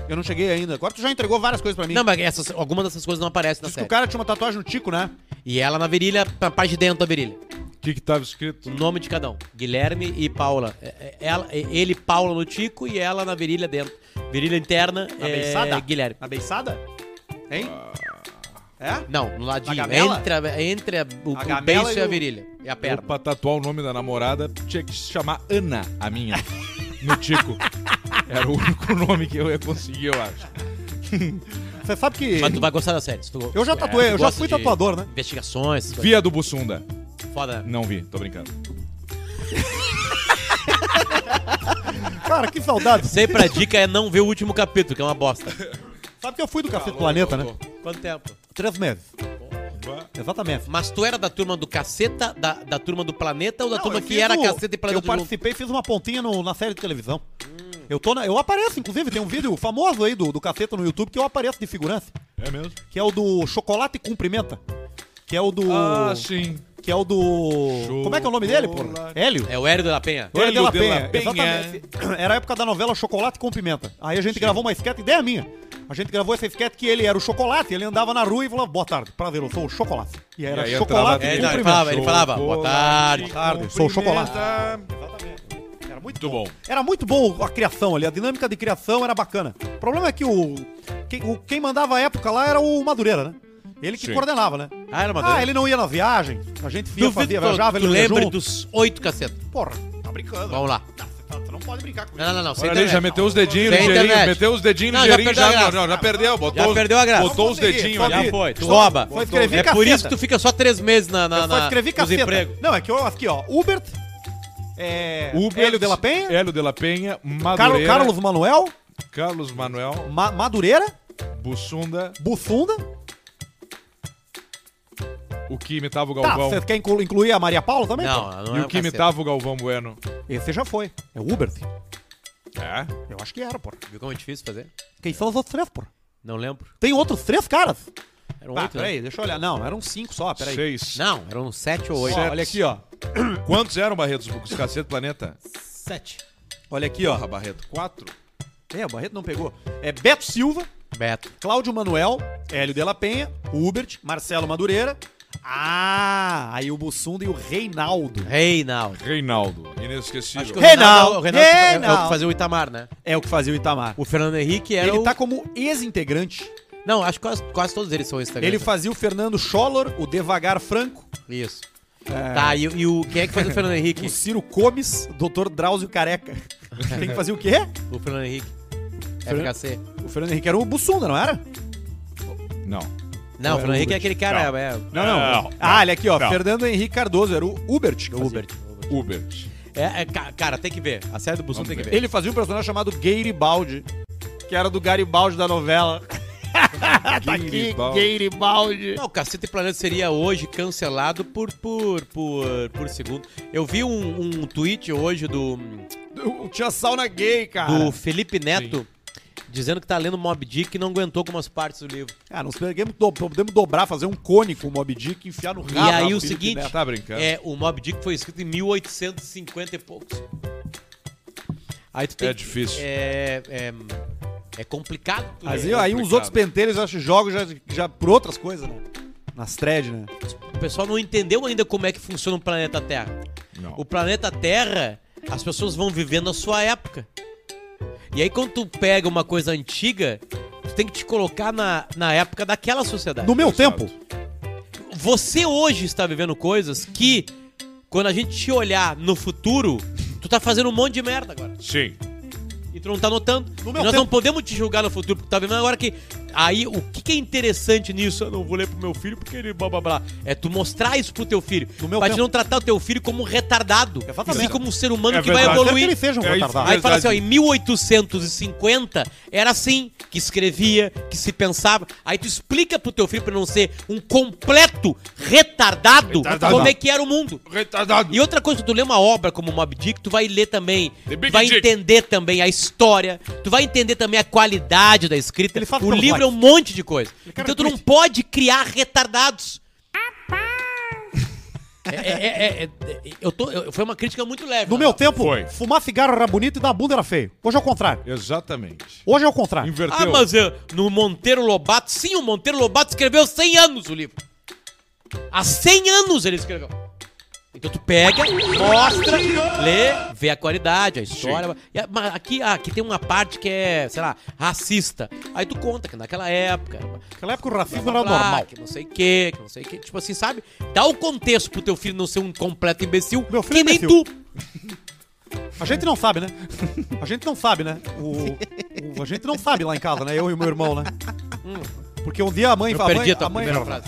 Eu não cheguei ainda. Agora tu já entregou várias coisas pra mim. Não, mas essas, algumas dessas coisas não aparecem na Diz que o série. cara tinha uma tatuagem no tico, né? E ela na virilha, na parte de dentro da virilha. O que que tava escrito? O nome de cada um. Guilherme e Paula. É- é- Ela, é- ele, Paula no tico e ela na virilha dentro. Virilha interna, Na é, beiçada? Guilherme. Na beiçada? Hein? É? Não, no ladinho. Entre, a- entre a- o, A o beiço e e a virilha. E a Eu, perna. pra tatuar o nome da namorada, tinha que se chamar Ana, a minha. No Tico. Era o único nome que eu ia conseguir, eu acho. Você sabe que. Mas tu vai gostar da série. se tu- Eu já tatuei, tu eu já fui de tatuador, né? Investigações. Via do Bussunda. Foda. Não vi, tô brincando. Cara, que saudade. Sempre a dica é não ver o último capítulo, que é uma bosta. Sabe que eu fui do Café do Planeta, né? Quanto tempo? Três meses. Exatamente. Mas tu era da turma do caceta, da, da turma do planeta ou da Não, turma eu que fiz era o- caceta e planeta Eu junto? participei, fiz uma pontinha no- na série de televisão. Eu, tô na- eu apareço, inclusive, tem um vídeo famoso aí do, do Caceta no YouTube que eu apareço de figurança. É mesmo? Que é o do Chocolate e Cumprimenta. Que é o do. Ah, sim. Que é o do. Como é que é o nome dele, pô? Hélio? É o Hélio de la Penha. Hélio de la Hélio de Penha, la Penha. exatamente. Era a época da novela Chocolate com Pimenta. Aí a gente gravou uma esquete, ideia minha. A gente gravou essa esquete que ele era o chocolate, ele andava na rua e falava, boa tarde, prazer, eu sou o chocolate. E era E chocolate entrava e É, não, ele falava, ele falava, boa tarde. Boa tarde, sou o chocolate. Cumprimenta. Era muito, Muito bom. bom. Era muito bom a criação ali, a dinâmica de criação era bacana. O problema é que o quem, o- quem mandava a época lá era o Madureira, né? Ele que Sim. coordenava, né? Ah, era uma Ah, ele não ia nas viagens, a gente ia, Duvido fazia, viajava, ele não ia lembre junto. dos oito cacetas. Porra, tá brincando. Vamos lá. Não, você, tá- você não pode brincar comigo. Não, não, não. sem Olha ali, já meteu os dedinhos Sem ligeirinho. internet. Meteu os dedinhos Não, já perdeu a já. graça. Não, já perdeu. Botou, os- perdeu a graça. Botou os dedinhos ali. Já foi, tu rouba. só escrevi É por caceta. isso que tu fica só três meses na, na, Eu só na, escrevi nos caceta. empregos. Não, é que eu aqui, ó. Hubert, é, Uber, Hélio de la Penha, Hélio de la Penha, Carlos, Madureira, Carlos Manuel, Carlos Manuel, Ma- Madureira, Bussunda, Bussunda. O que imitava o Tá, Galvão. você quer inclu- incluir a Maria Paula também? Não, pô? não e é o que imitava o Galvão Bueno. Esse já foi. É o Hubert. É? Eu acho que era, porra. Viu como é difícil fazer? Quem são os outros três, porra? Não lembro. Tem outros três caras. Eram Tá, oito, né? peraí, deixa eu olhar. Não, eram cinco só, peraí. Seis. Não, eram sete ou Ó, oito. olha aqui, ó. Quantos eram, Barreto, os Cacete Planeta? Sete. Olha aqui, ó. Porra, Barreto. Quatro? É, o Barreto não pegou. É Beto Silva, Beto. Cláudio Manuel, Hélio de la Penha, Hubert, Marcelo Madureira, Ah, aí o Bussunda e o Reinaldo. Reinaldo. Reinaldo, inesquecível. Acho que o Reinaldo, Reinaldo, o Reinaldo é- é, o que fazia o Itamar, né? É o que fazia o Itamar. O Fernando Henrique era Ele o... tá como ex-integrante. Não, acho que quase, quase todos eles são Instagram. Ele fazia o Fernando Scholler, o Devagar Franco, Isso. Tá, e, e o... Quem é que fazia o Fernando Henrique? o Ciro Comes, o Dr. Drauzio Careca. Quem que fazia o quê? o Fernando Henrique. Fernando- FKC. O Fernando Henrique era o Bussunda, não era? Não. Não, o Fernando Henrique é aquele cara... Não. É, Não, não. Não, ah, olha aqui, ó. não. Fernando Henrique Cardoso, era o fazia. Hubert. Ubert. É, é, ca- cara, tem que ver. A série do Bussum tem que ver. ver. Ele fazia um personagem chamado Garibaldi, que era do Garibaldi da novela. tá aqui, Garibaldi. Não, o Cacete e Planeta seria hoje cancelado por, por, por, por segundo. Eu vi um, um tweet hoje do, Tinha sauna gay, cara. do Felipe Neto dizendo que tá lendo Mob Dick e não aguentou com umas partes do livro. Ah, nós podemos, do- podemos dobrar, fazer um cone com o Mob Dick e enfiar no rabo. E aí o seguinte, Neto. Tá brincando. é, o Mob Dick foi escrito em 1850 e poucos. Aí tu tem É difícil. É, é, é complicado. Mas aí, aí uns outros penteiros eu acho jogos já, já por outras coisas, né? Nas threads, né? O pessoal não entendeu ainda como é que funciona o planeta Terra. Não. O planeta Terra, as pessoas vão vivendo a sua época. E aí, quando tu pega uma coisa antiga, tu tem que te colocar na, na época daquela sociedade. No meu tempo, Você hoje está vivendo coisas que, quando a gente te olhar no futuro, tu tá fazendo um monte de merda agora. Sim. E tu não tá notando. No E meu nós tempo. não podemos te julgar no futuro, porque tu tá vivendo agora que. Aí, o que, que é interessante nisso? Eu não vou ler pro meu filho porque ele blá blá blá. É tu mostrar isso pro teu filho. No meu pra te tempo. não tratar o teu filho como um retardado. Exatamente. E sim como um ser humano É que vai verdade. Que evoluir. ele seja um É retardado. Aí fala assim, ó, em 1850 era assim, que escrevia, que se pensava. Aí tu explica pro teu filho pra não ser um completo retardado, Retardado. como é que era o mundo. Retardado. E outra coisa, tu lê uma obra como Mob Dick, tu vai ler também, vai Dick. entender também a história, tu vai entender também a qualidade da escrita. O livro é um monte de coisa. Então tu não pode criar retardados. É, é, é, é, é, eu tô, eu- foi uma crítica muito leve. no né? meu tempo, Foi. fumar cigarro era bonito e dar bunda era feio. Hoje é o contrário. Exatamente. Hoje é o contrário. Inverteu. Ah, mas é, no Monteiro Lobato, sim, o Monteiro Lobato escreveu 100 anos o livro. Há 100 anos ele escreveu. Então tu pega, mostra, lê, vê a qualidade, a história. E a- mas aqui, ah, aqui tem uma parte que é, sei lá, racista. Aí tu conta que naquela época. Naquela época o racismo era normal. Que não sei o que, que não sei o que. Tipo assim, sabe? Dá o contexto pro teu filho não ser um completo imbecil, Meu filho que é nem imbecil. tu. A gente não sabe, né? A gente não sabe, né? O, o- a gente não sabe lá em casa, né? Eu e o meu irmão, né? Porque um dia a mãe... Eu a perdi mãe, a tua mãe.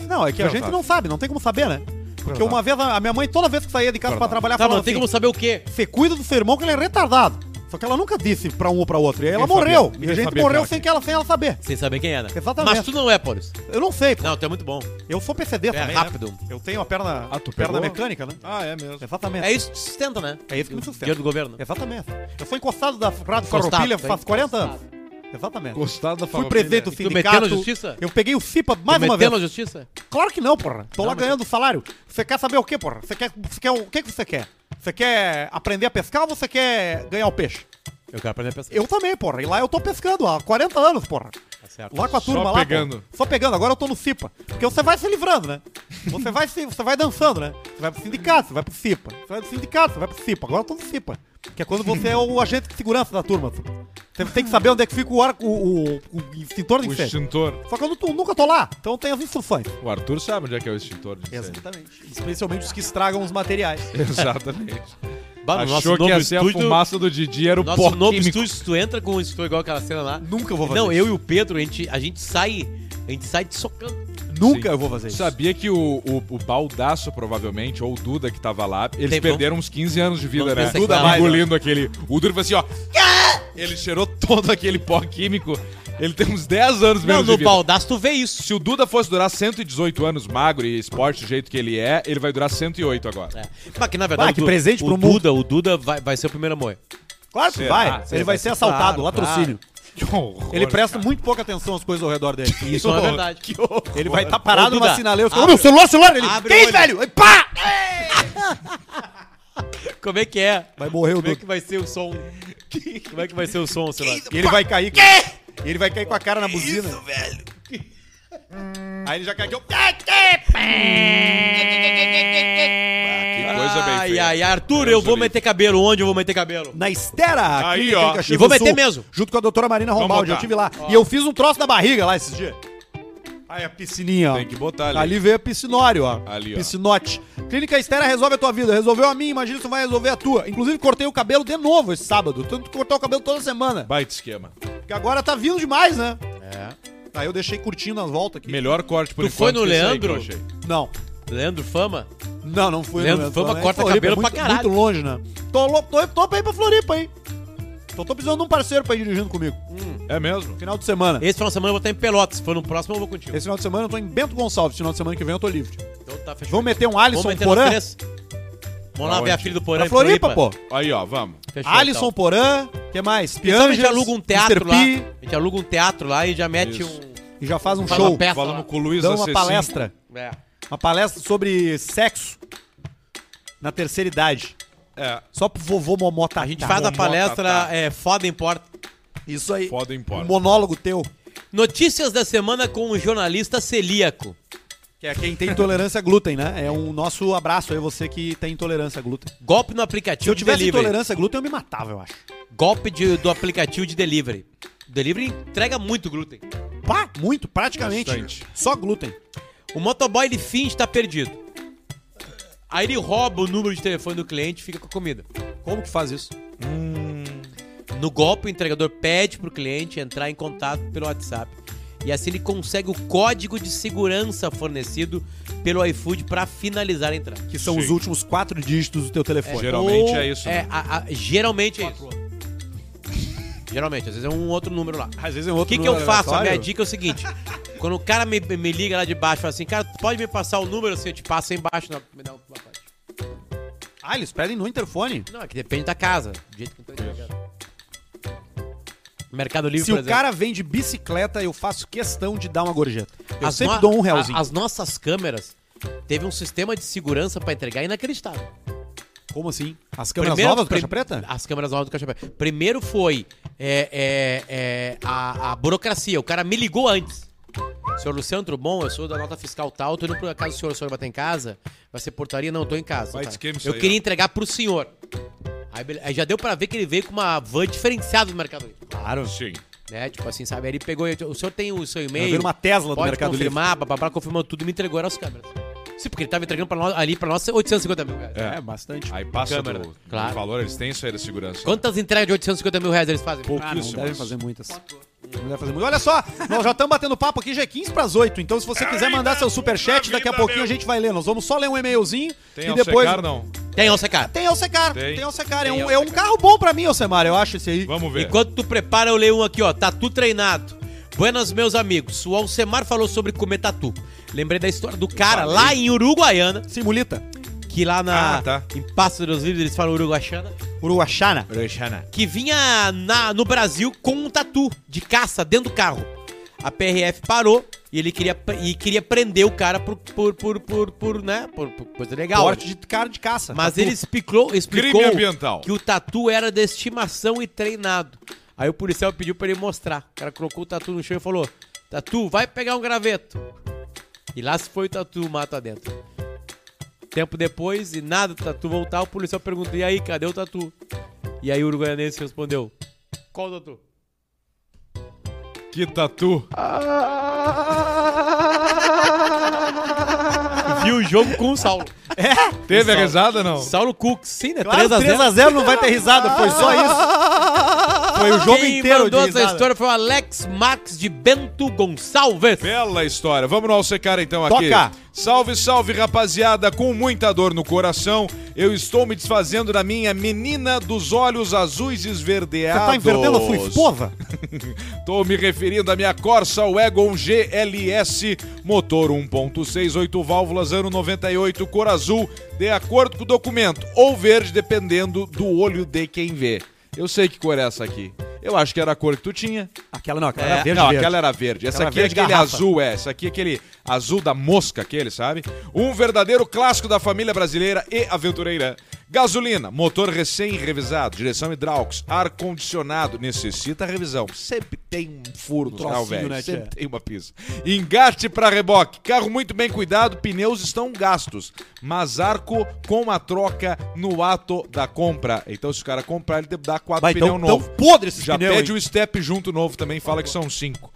Não, é que a gente não sabe, não tem como saber, né? Porque uma vez a minha mãe, toda vez que saía de casa pra trabalhar, Tá, falava mas tem assim, como saber o quê? você cuida do seu irmão que ele é retardado. Só que ela nunca disse pra um ou pra outro. E aí ela Ninguém morreu. sabia. E a Ninguém gente sabia morreu sem, que ela, sem ela saber. Sem saber quem era. Exatamente. Mas tu não é, Boris. Eu não sei, pô. Não, tu é muito bom. Eu sou PCD É também, rápido. né? Eu tenho a perna, Ah, tu perna pegou? mecânica, né? Ah, é mesmo. Exatamente. É isso que te sustenta, né? É isso que me sustenta. Dinheiro do governo. Exatamente. Eu sou encostado da Rádio Encostado, Farroupilha tá faz 40 anos. encostado. Exatamente. Gostado da Fui presidente do tu sindicato. justiça? Eu peguei o CIPA mais Tu uma vez. na justiça? Claro que não, porra. Tô lá mas- ganhando salário. Você quer saber o quê, porra? Você quer, você quer o que, que você quer? Você quer aprender a pescar ou você quer ganhar o peixe? Eu quero aprender a pescar. Eu também, porra. E lá eu tô pescando há 40 anos, porra. Tá certo. Lá com a Só turma lá. pegando. porra. Só pegando. Agora eu tô no CIPA. Porque você vai se livrando, né? Você vai, se, você vai dançando, né? Você vai pro sindicato, você vai pro CIPA. Você vai pro sindicato, você vai pro CIPA. Agora eu tô no CIPA. Que é quando você é o agente de segurança da turma. Você tem que saber onde é que fica o, ar, o, o, o extintor de O incêndio. extintor. Só que eu nu- nunca tô lá. Então tem as instruções. O Arthur sabe onde é que é o extintor de incêndio. Exatamente. Especialmente os que estragam os materiais. Exatamente. Bah, no Achou que ia ser a estúdio- fumaça do Didi, era o Nosso pó novo químico. estúdio, se tu entra com um estúdio igual aquela cena lá. Nunca vou fazer Não, isso. eu e o Pedro, a gente, a gente sai. A gente sai socando. Nunca Sim. eu vou fazer isso. Sabia que o, o, o Baldaço, provavelmente, ou o Duda que tava lá, eles Tem- perderam uns 15 anos de vida, Vamos né? Duda claro. engolindo aquele. O Duda foi assim, ó. Ele cheirou todo aquele pó químico. Ele tem uns 10 anos Não, menos de no vida. baldaço tu vê isso. Se o Duda fosse durar 118 anos magro e esporte do jeito que ele é, ele vai durar 108 agora. É. Mas que na verdade. Ah, que o presente o pro mundo. Duda, O Duda vai, vai ser o primeiro a morrer. Claro que Será? vai. Ah, Ele vai ser ser, assaltado, claro, latrocínio. Que horror, Ele presta cara. muito pouca atenção às coisas ao redor dele. Isso é verdade. Que. Ele vai estar parado Ô, numa Duda, sinaleira. Ô, abre- meu celular, celular! Ele, que isso, olho. velho? Aí, pá! Como é que é? Vai morrer o Como é que vai ser o som? Como é que vai ser o som, sei lá? E ele vai cair. E ele vai cair com a cara na buzina. Aí ele já quer que eu. Que coisa bem Ai, feita. ai, Arthur, eu vou meter cabelo. Onde eu vou meter cabelo? Na Estera, Aí, clínica ó. Caxias E vou do meter Sul, mesmo. Junto com a doutora Marina Rombaldi, eu botar. tive lá. E eu fiz um troço da barriga lá esses dias. Aí a piscininha, ó. Tem que botar ali. Ali veio a piscinório, ó. Ali, ó. Piscinote. Clínica Estera resolve a tua vida. Resolveu a minha, imagina se vai resolver a tua. Inclusive, cortei o cabelo de novo esse sábado. Tanto que cortar o cabelo toda semana. Baita esquema. Porque agora tá vindo demais, né? É. Aí eu deixei curtindo as voltas aqui. Melhor corte por Tu foi no que esse aí Leandro? que eu achei. Não. Leandro Fama? Não, não fui. Leandro no Fama É corta Floripa, cabelo muito, pra caralho. Muito longe, né? Tô, tô, tô pra ir pra Floripa, hein? Tô, tô precisando de um parceiro pra ir dirigindo comigo. É mesmo? Final de semana. Esse final de semana eu vou estar em Pelotas. Se for no próximo, eu vou contigo. Esse final de semana eu tô em Bento Gonçalves. Final de semana que vem eu tô livre. Então tá fechado. Vamos meter um Alisson Vamos meter Porã? três. Vamos lá Pra ver a onde? filha do Porã Pra em Floripa, pô. Aí, ó, vamos. Fechou, Alisson então. Porã. Que mais? Sabe a gente aluga um teatro lá. A gente aluga um teatro lá e já mete Isso. um. E já faz um Faz show. Falando com o Luiz Dá uma AC5. palestra. É. Uma palestra sobre sexo na terceira idade. É, Só pro vovô Momó tá A gente faz a palestra tá, tá. é, Foda Importa. Isso aí. foda importa. Um monólogo teu. Notícias da semana com o jornalista celíaco. Que é quem tem intolerância a glúten, né? É um nosso abraço aí, você que tem intolerância a glúten. Golpe no Se aplicativo eu de tivesse delivery. intolerância a glúten, eu me matava, eu acho. Golpe de- do aplicativo de delivery. O delivery entrega muito glúten. Pá, muito, praticamente. Bastante. Só glúten. O motoboy ele finge estar perdido. Aí ele rouba o número de telefone do cliente e fica com a comida. Como que faz isso? No golpe, o entregador pede pro cliente entrar em contato pelo WhatsApp. E assim ele consegue o código de segurança fornecido pelo iFood para finalizar a entrada. Que são Sim. os últimos quatro dígitos do teu telefone. Geralmente Ou- é isso, É, né? a- a- geralmente é isso. Geralmente, às vezes é um outro número lá. Às vezes é O outro que, que eu número faço? A minha dica é o seguinte: quando o cara me, me liga lá de baixo, fala assim, cara, pode me passar o número assim, eu te passo aí embaixo, na, me dá um pacote. Ah, eles pedem no interfone. Não, é que depende da casa, do jeito que eu tô entregando. Mercado Livre, Se por o exemplo. cara vende bicicleta, eu faço questão de dar uma gorjeta. Eu As sempre no- dou um realzinho. a- As nossas câmeras teve um sistema de segurança pra entregar inacreditável. Como assim? As câmeras Primeiro- novas do Caixa Preta? As câmeras novas do Caixa Preta. Primeiro foi é, é, é, a, a burocracia. O cara me ligou antes. Senhor Luciano, tudo bom? Eu sou da nota fiscal tal. Tô indo por acaso o senhor, o senhor vai estar em casa? Vai ser portaria? Não, eu tô em casa. Vai Tá. esquema Eu aí, queria ó. entregar pro senhor. Aí, aí já deu pra ver que ele veio com uma van diferenciada do Mercado Livre. Claro. Sim. Né? Tipo assim, sabe? Aí ele pegou. O senhor tem o seu Eu e-mail? vi uma Tesla do Mercado Livre. confirmar, bababá, confirmou tudo e me entregou as câmeras. Sim, porque ele tava entregando pra nós, ali pra nós 850 mil reais. É, bastante. Aí passa Câmera, do, claro. do valor, eles têm isso aí da segurança. Quantas entregas de 850 mil reais eles fazem? Ah, não Pouquíssimas. devem fazer muitas. Não deve fazer muito. Olha só, nós já estamos batendo papo aqui, já é 15 pras 8. Então, se você quiser mandar seu superchat, daqui a pouquinho a gente vai ler. Nós vamos só ler um e-mailzinho Tem e depois. Alcecar, não? Tem, Alcecar. Tem Alcecar, Tem. tem Alcecar. É um, é um carro bom pra mim, Alcemar, eu acho esse aí. Vamos ver. Enquanto tu prepara, eu leio um aqui, ó. Tatu treinado. Buenas, meus amigos. O Alcemar falou sobre comer tatu. Lembrei da história do cara lá em Uruguaiana, Simulita. que lá na Ah, tá. em Passo dos Livros eles falam uruguaiana, Uruguachana. que vinha na, no Brasil com um tatu de caça dentro do carro. A PRF parou e ele queria e queria prender o cara por por por por, por, né, por, por coisa legal. Porte de cara de caça. Mas Tatu. ele explicou, explicou Crime ambiental. que o tatu era de estimação e treinado. Aí o policial pediu pra ele mostrar. O cara colocou o tatu no chão e falou: Tatu, vai pegar um graveto. E lá se foi o tatu, mato adentro. Tempo depois, e nada do tatu voltar, o policial perguntou: E aí, cadê o tatu? E aí o uruguaianense respondeu: Qual tatu? Que tatu. Viu o jogo com o Saulo. Teve a risada, não? Saulo Cook, sim, né? Claro, 3x0. 3x0 não vai ter risada, foi só isso. Foi o jogo Quem inteiro de mandou essa risada. história foi o Alex Marques de Bento Gonçalves. Bela história. Vamos no Alcecar então aqui. Toca. Salve, salve, rapaziada. Com muita dor no coração, eu estou me desfazendo da minha menina dos olhos azuis Você esverdeados. tá inverdendo a sua esposa? Tô me referindo à minha Corsa Wagon GLS, motor 1.6, 8 válvulas, ano 98, cor azul, de acordo com o documento, ou verde, dependendo do olho de quem vê. Eu sei que cor é essa aqui. Eu acho que era a cor que tu tinha. Aquela não, aquela É. era verde, não, verde. aquela era verde. Essa Aquela aqui é verde aquele garrafa. azul, é. Essa aqui é aquele azul da mosca, aquele, sabe? Um verdadeiro clássico da família brasileira e aventureira. Gasolina, motor recém-revisado, direção hidráulicos, ar-condicionado, necessita revisão. Sempre tem um furo no carro velho, né, sempre tem uma pista. Engate para reboque, carro muito bem cuidado, pneus estão gastos, mas arco com a troca no ato da compra. Então se o cara comprar, ele dá quatro Vai, pneus então, tão novos. podre esses Já pede hein? o step junto novo também, fala que são cinco.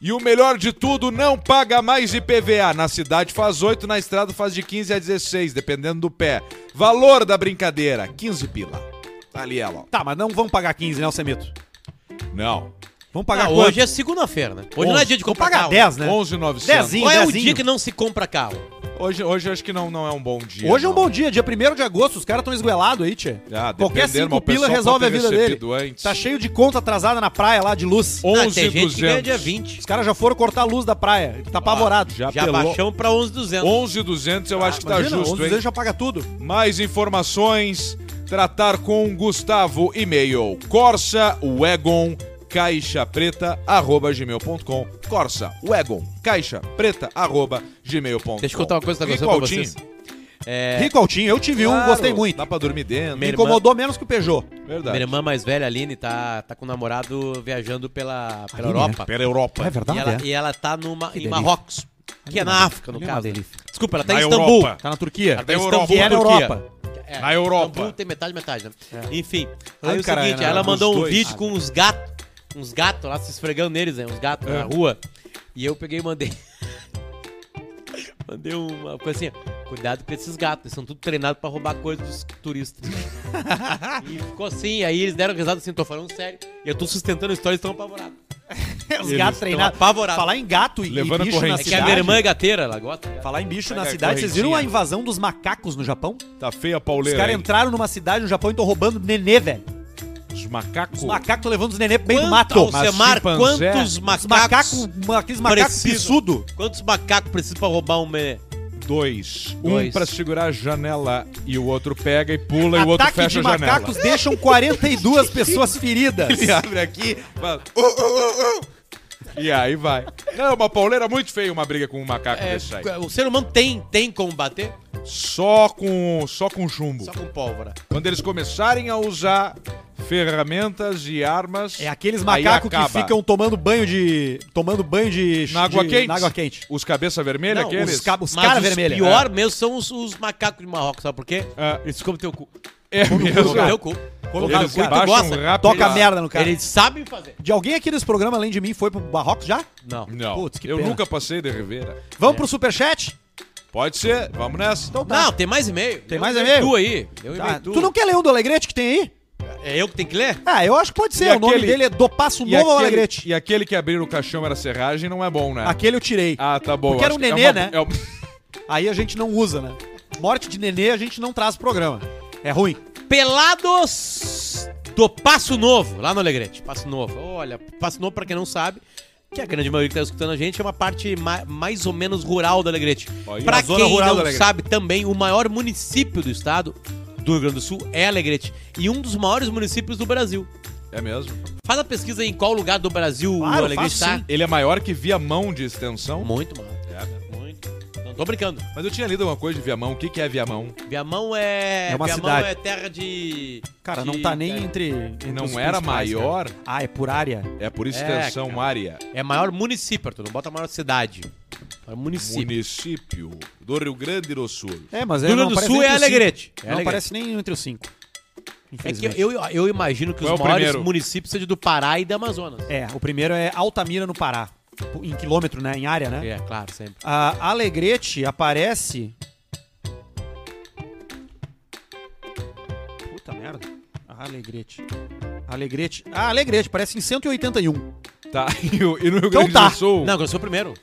E o melhor de tudo, não paga mais IPVA. Na cidade faz 8, na estrada faz de 15 a 16, dependendo do pé. Valor da brincadeira, 15 pila. Tá ali ela, ó. Tá, mas não vamos pagar 15, né, Alcemito? Não. Vamos pagar Ah, quanto? hoje é segunda-feira, né? Hoje não é dia de Vamos comprar pagar carro. 10, né? 11,900. Dezinho. Qual é o dezinho. dia que não se compra carro? Hoje, hoje acho que não, não é um bom dia. Hoje é um não. bom dia, dia 1 de agosto, os caras estão esguelados aí, tchê. Ah, Qualquer cinco pila resolve a vida dele. antes. Tá cheio de conta atrasada na praia lá de luz. Ah, tem gente que ganha 11,200. dia 20. Os caras já foram cortar a luz da praia. Tá apavorado. Já, Já pelou. baixamos pra 11,200. 11,200 eu acho que tá Imagina, justo, 11 hein? já paga tudo. Mais informações, tratar com Gustavo, e-mail Corsa Wagon caixa preta arroba gmail.com Corsa Wagon caixa preta arroba gmail.com Deixa eu contar uma coisa que Rico Altinho. vocês. É, Rico Altinho, eu tive um, Claro, gostei muito. Dá pra dormir dentro. Me Minha incomodou menos que o Peugeot. Verdade. minha irmã mais velha, Aline, tá, tá com o namorado viajando pela, pela Aline, Europa. Pela Europa. É E verdade, ela, é. e ela tá numa, em delícia. Marrocos, que é na África, no é caso. né? Desculpa, ela tá Na em Istambul. Europa. Tá na Turquia. Ela tá em Na Istambul, Europa. E é na. Europa. É, Na Europa. Istambul tem metade, metade, né? Enfim, aí o é seguinte, na- ela mandou um vídeo com uns gatos, uns gatos lá se esfregando neles, né? Uns gatos É. na rua. E eu peguei e mandei. mandei uma coisa assim, ó, cuidado com esses gatos, eles são tudo treinados pra roubar coisa dos turistas. e ficou assim, aí eles deram risada assim, tô falando sério. E eu tô sustentando a história e estão apavorados. Os Eles gatos treinados. apavorados. Falar em gato e, e Levando a bicho na corrente. É que a cidade. minha irmã é gateira, ela gosta. Falar em bicho Pega na cidade. Vocês viram a invasão dos macacos no Japão? Tá feia a Os pauleira. caras hein? entraram numa cidade no Japão e estão roubando nenê, velho. Os macacos. Os macacos estão levando os nenê pro meio do mato. Alcemar, quantos Os macacos, macacos, aqueles macacos pissudo. Quantos macacos precisam pra roubar um menê? Dois. Um Dois. pra segurar a janela e o outro pega e pula e o outro Ataque fecha de a janela. macacos deixam 42 pessoas feridas. Ele abre aqui, fala, "Uh, uh, uh, uh." E aí vai. Não, é uma pauleira muito feia uma briga com um macaco É, desse aí. o ser humano tem, tem como bater? Só com, só com chumbo. Só com pólvora. Quando eles começarem a usar ferramentas e armas. É aqueles macacos que ficam tomando banho de. tomando banho de. na água de- quente. Na água quente. Os cabeça vermelha, Não, aqueles. Os, ca- os cara vermelha. pior mesmo são os, os macacos de Marrocos, sabe por quê? É. Eles comem teu cu. É mesmo. Teu cu. Colocar no gosta. rápido. Toca merda no cara. Eles sabem fazer. De alguém aqui desse programa, além de mim, foi pro Barrocos já? Não. Não, Putz, que eu pena. nunca passei de Rivera. Vamos pro superchat? Pode ser, vamos nessa. Então tá. Não, tem mais e-mail. Tem Eu mais e-mail? Tu aí. Eu Tá, e-mail tu. Tu não quer ler um do Alegrete que tem aí? É eu que tenho que ler? Ah, eu acho que pode ser. E o nome aquele- dele é Do Passo E Novo ao aquele, Alegrete. e aquele que abrir o caixão era serragem não é bom, né? Aquele eu tirei. Ah, tá bom. Porque era acho um que é nenê, uma- né? é um- Aí a gente não usa, né? Morte de nenê a gente não traz pro programa. É ruim. Pelados do Passo Novo, lá no Alegrete. Passo Novo. Olha, Passo Novo, pra quem não sabe, que a grande maioria que tá escutando a gente é uma parte ma- mais ou menos rural do Alegrete. Olha, Pra quem não sabe também, o maior município do estado do Rio Grande do Sul é Alegrete. E um dos maiores municípios do Brasil. É mesmo. Faz a pesquisa em qual lugar do Brasil Claro, o Alegrete tá. sim. Ele é maior que Viamão de extensão. Muito maior. Tô brincando. Mas eu tinha lido uma coisa de Viamão. O que, que é Viamão? Viamão é. É uma Viamão cidade. é terra de. Cara, de- não tá nem é- entre, entre Não era principais, cara. maior? Ah, é por área. É por É, extensão cara. área. É maior município, Arthur. Não bota maior cidade. É município. Município do Rio Grande do Sul. É, mas é, Rio não Grande do Sul é Alegrete. É Não Alegrete. aparece nem entre os cinco. É que Infelizmente. eu, eu imagino que Qual os é maiores primeiro? municípios sejam do Pará e do Amazonas. É, o primeiro é Altamira, no Pará. Em quilômetro, né? Em área, né? É, claro, sempre. A Alegrete aparece. Puta merda. Alegrete. Alegrete. Ah, Alegrete, parece em 181. Tá. E, o- e no Rio Então Grande tá. do Sul? Não, eu sou o primeiro.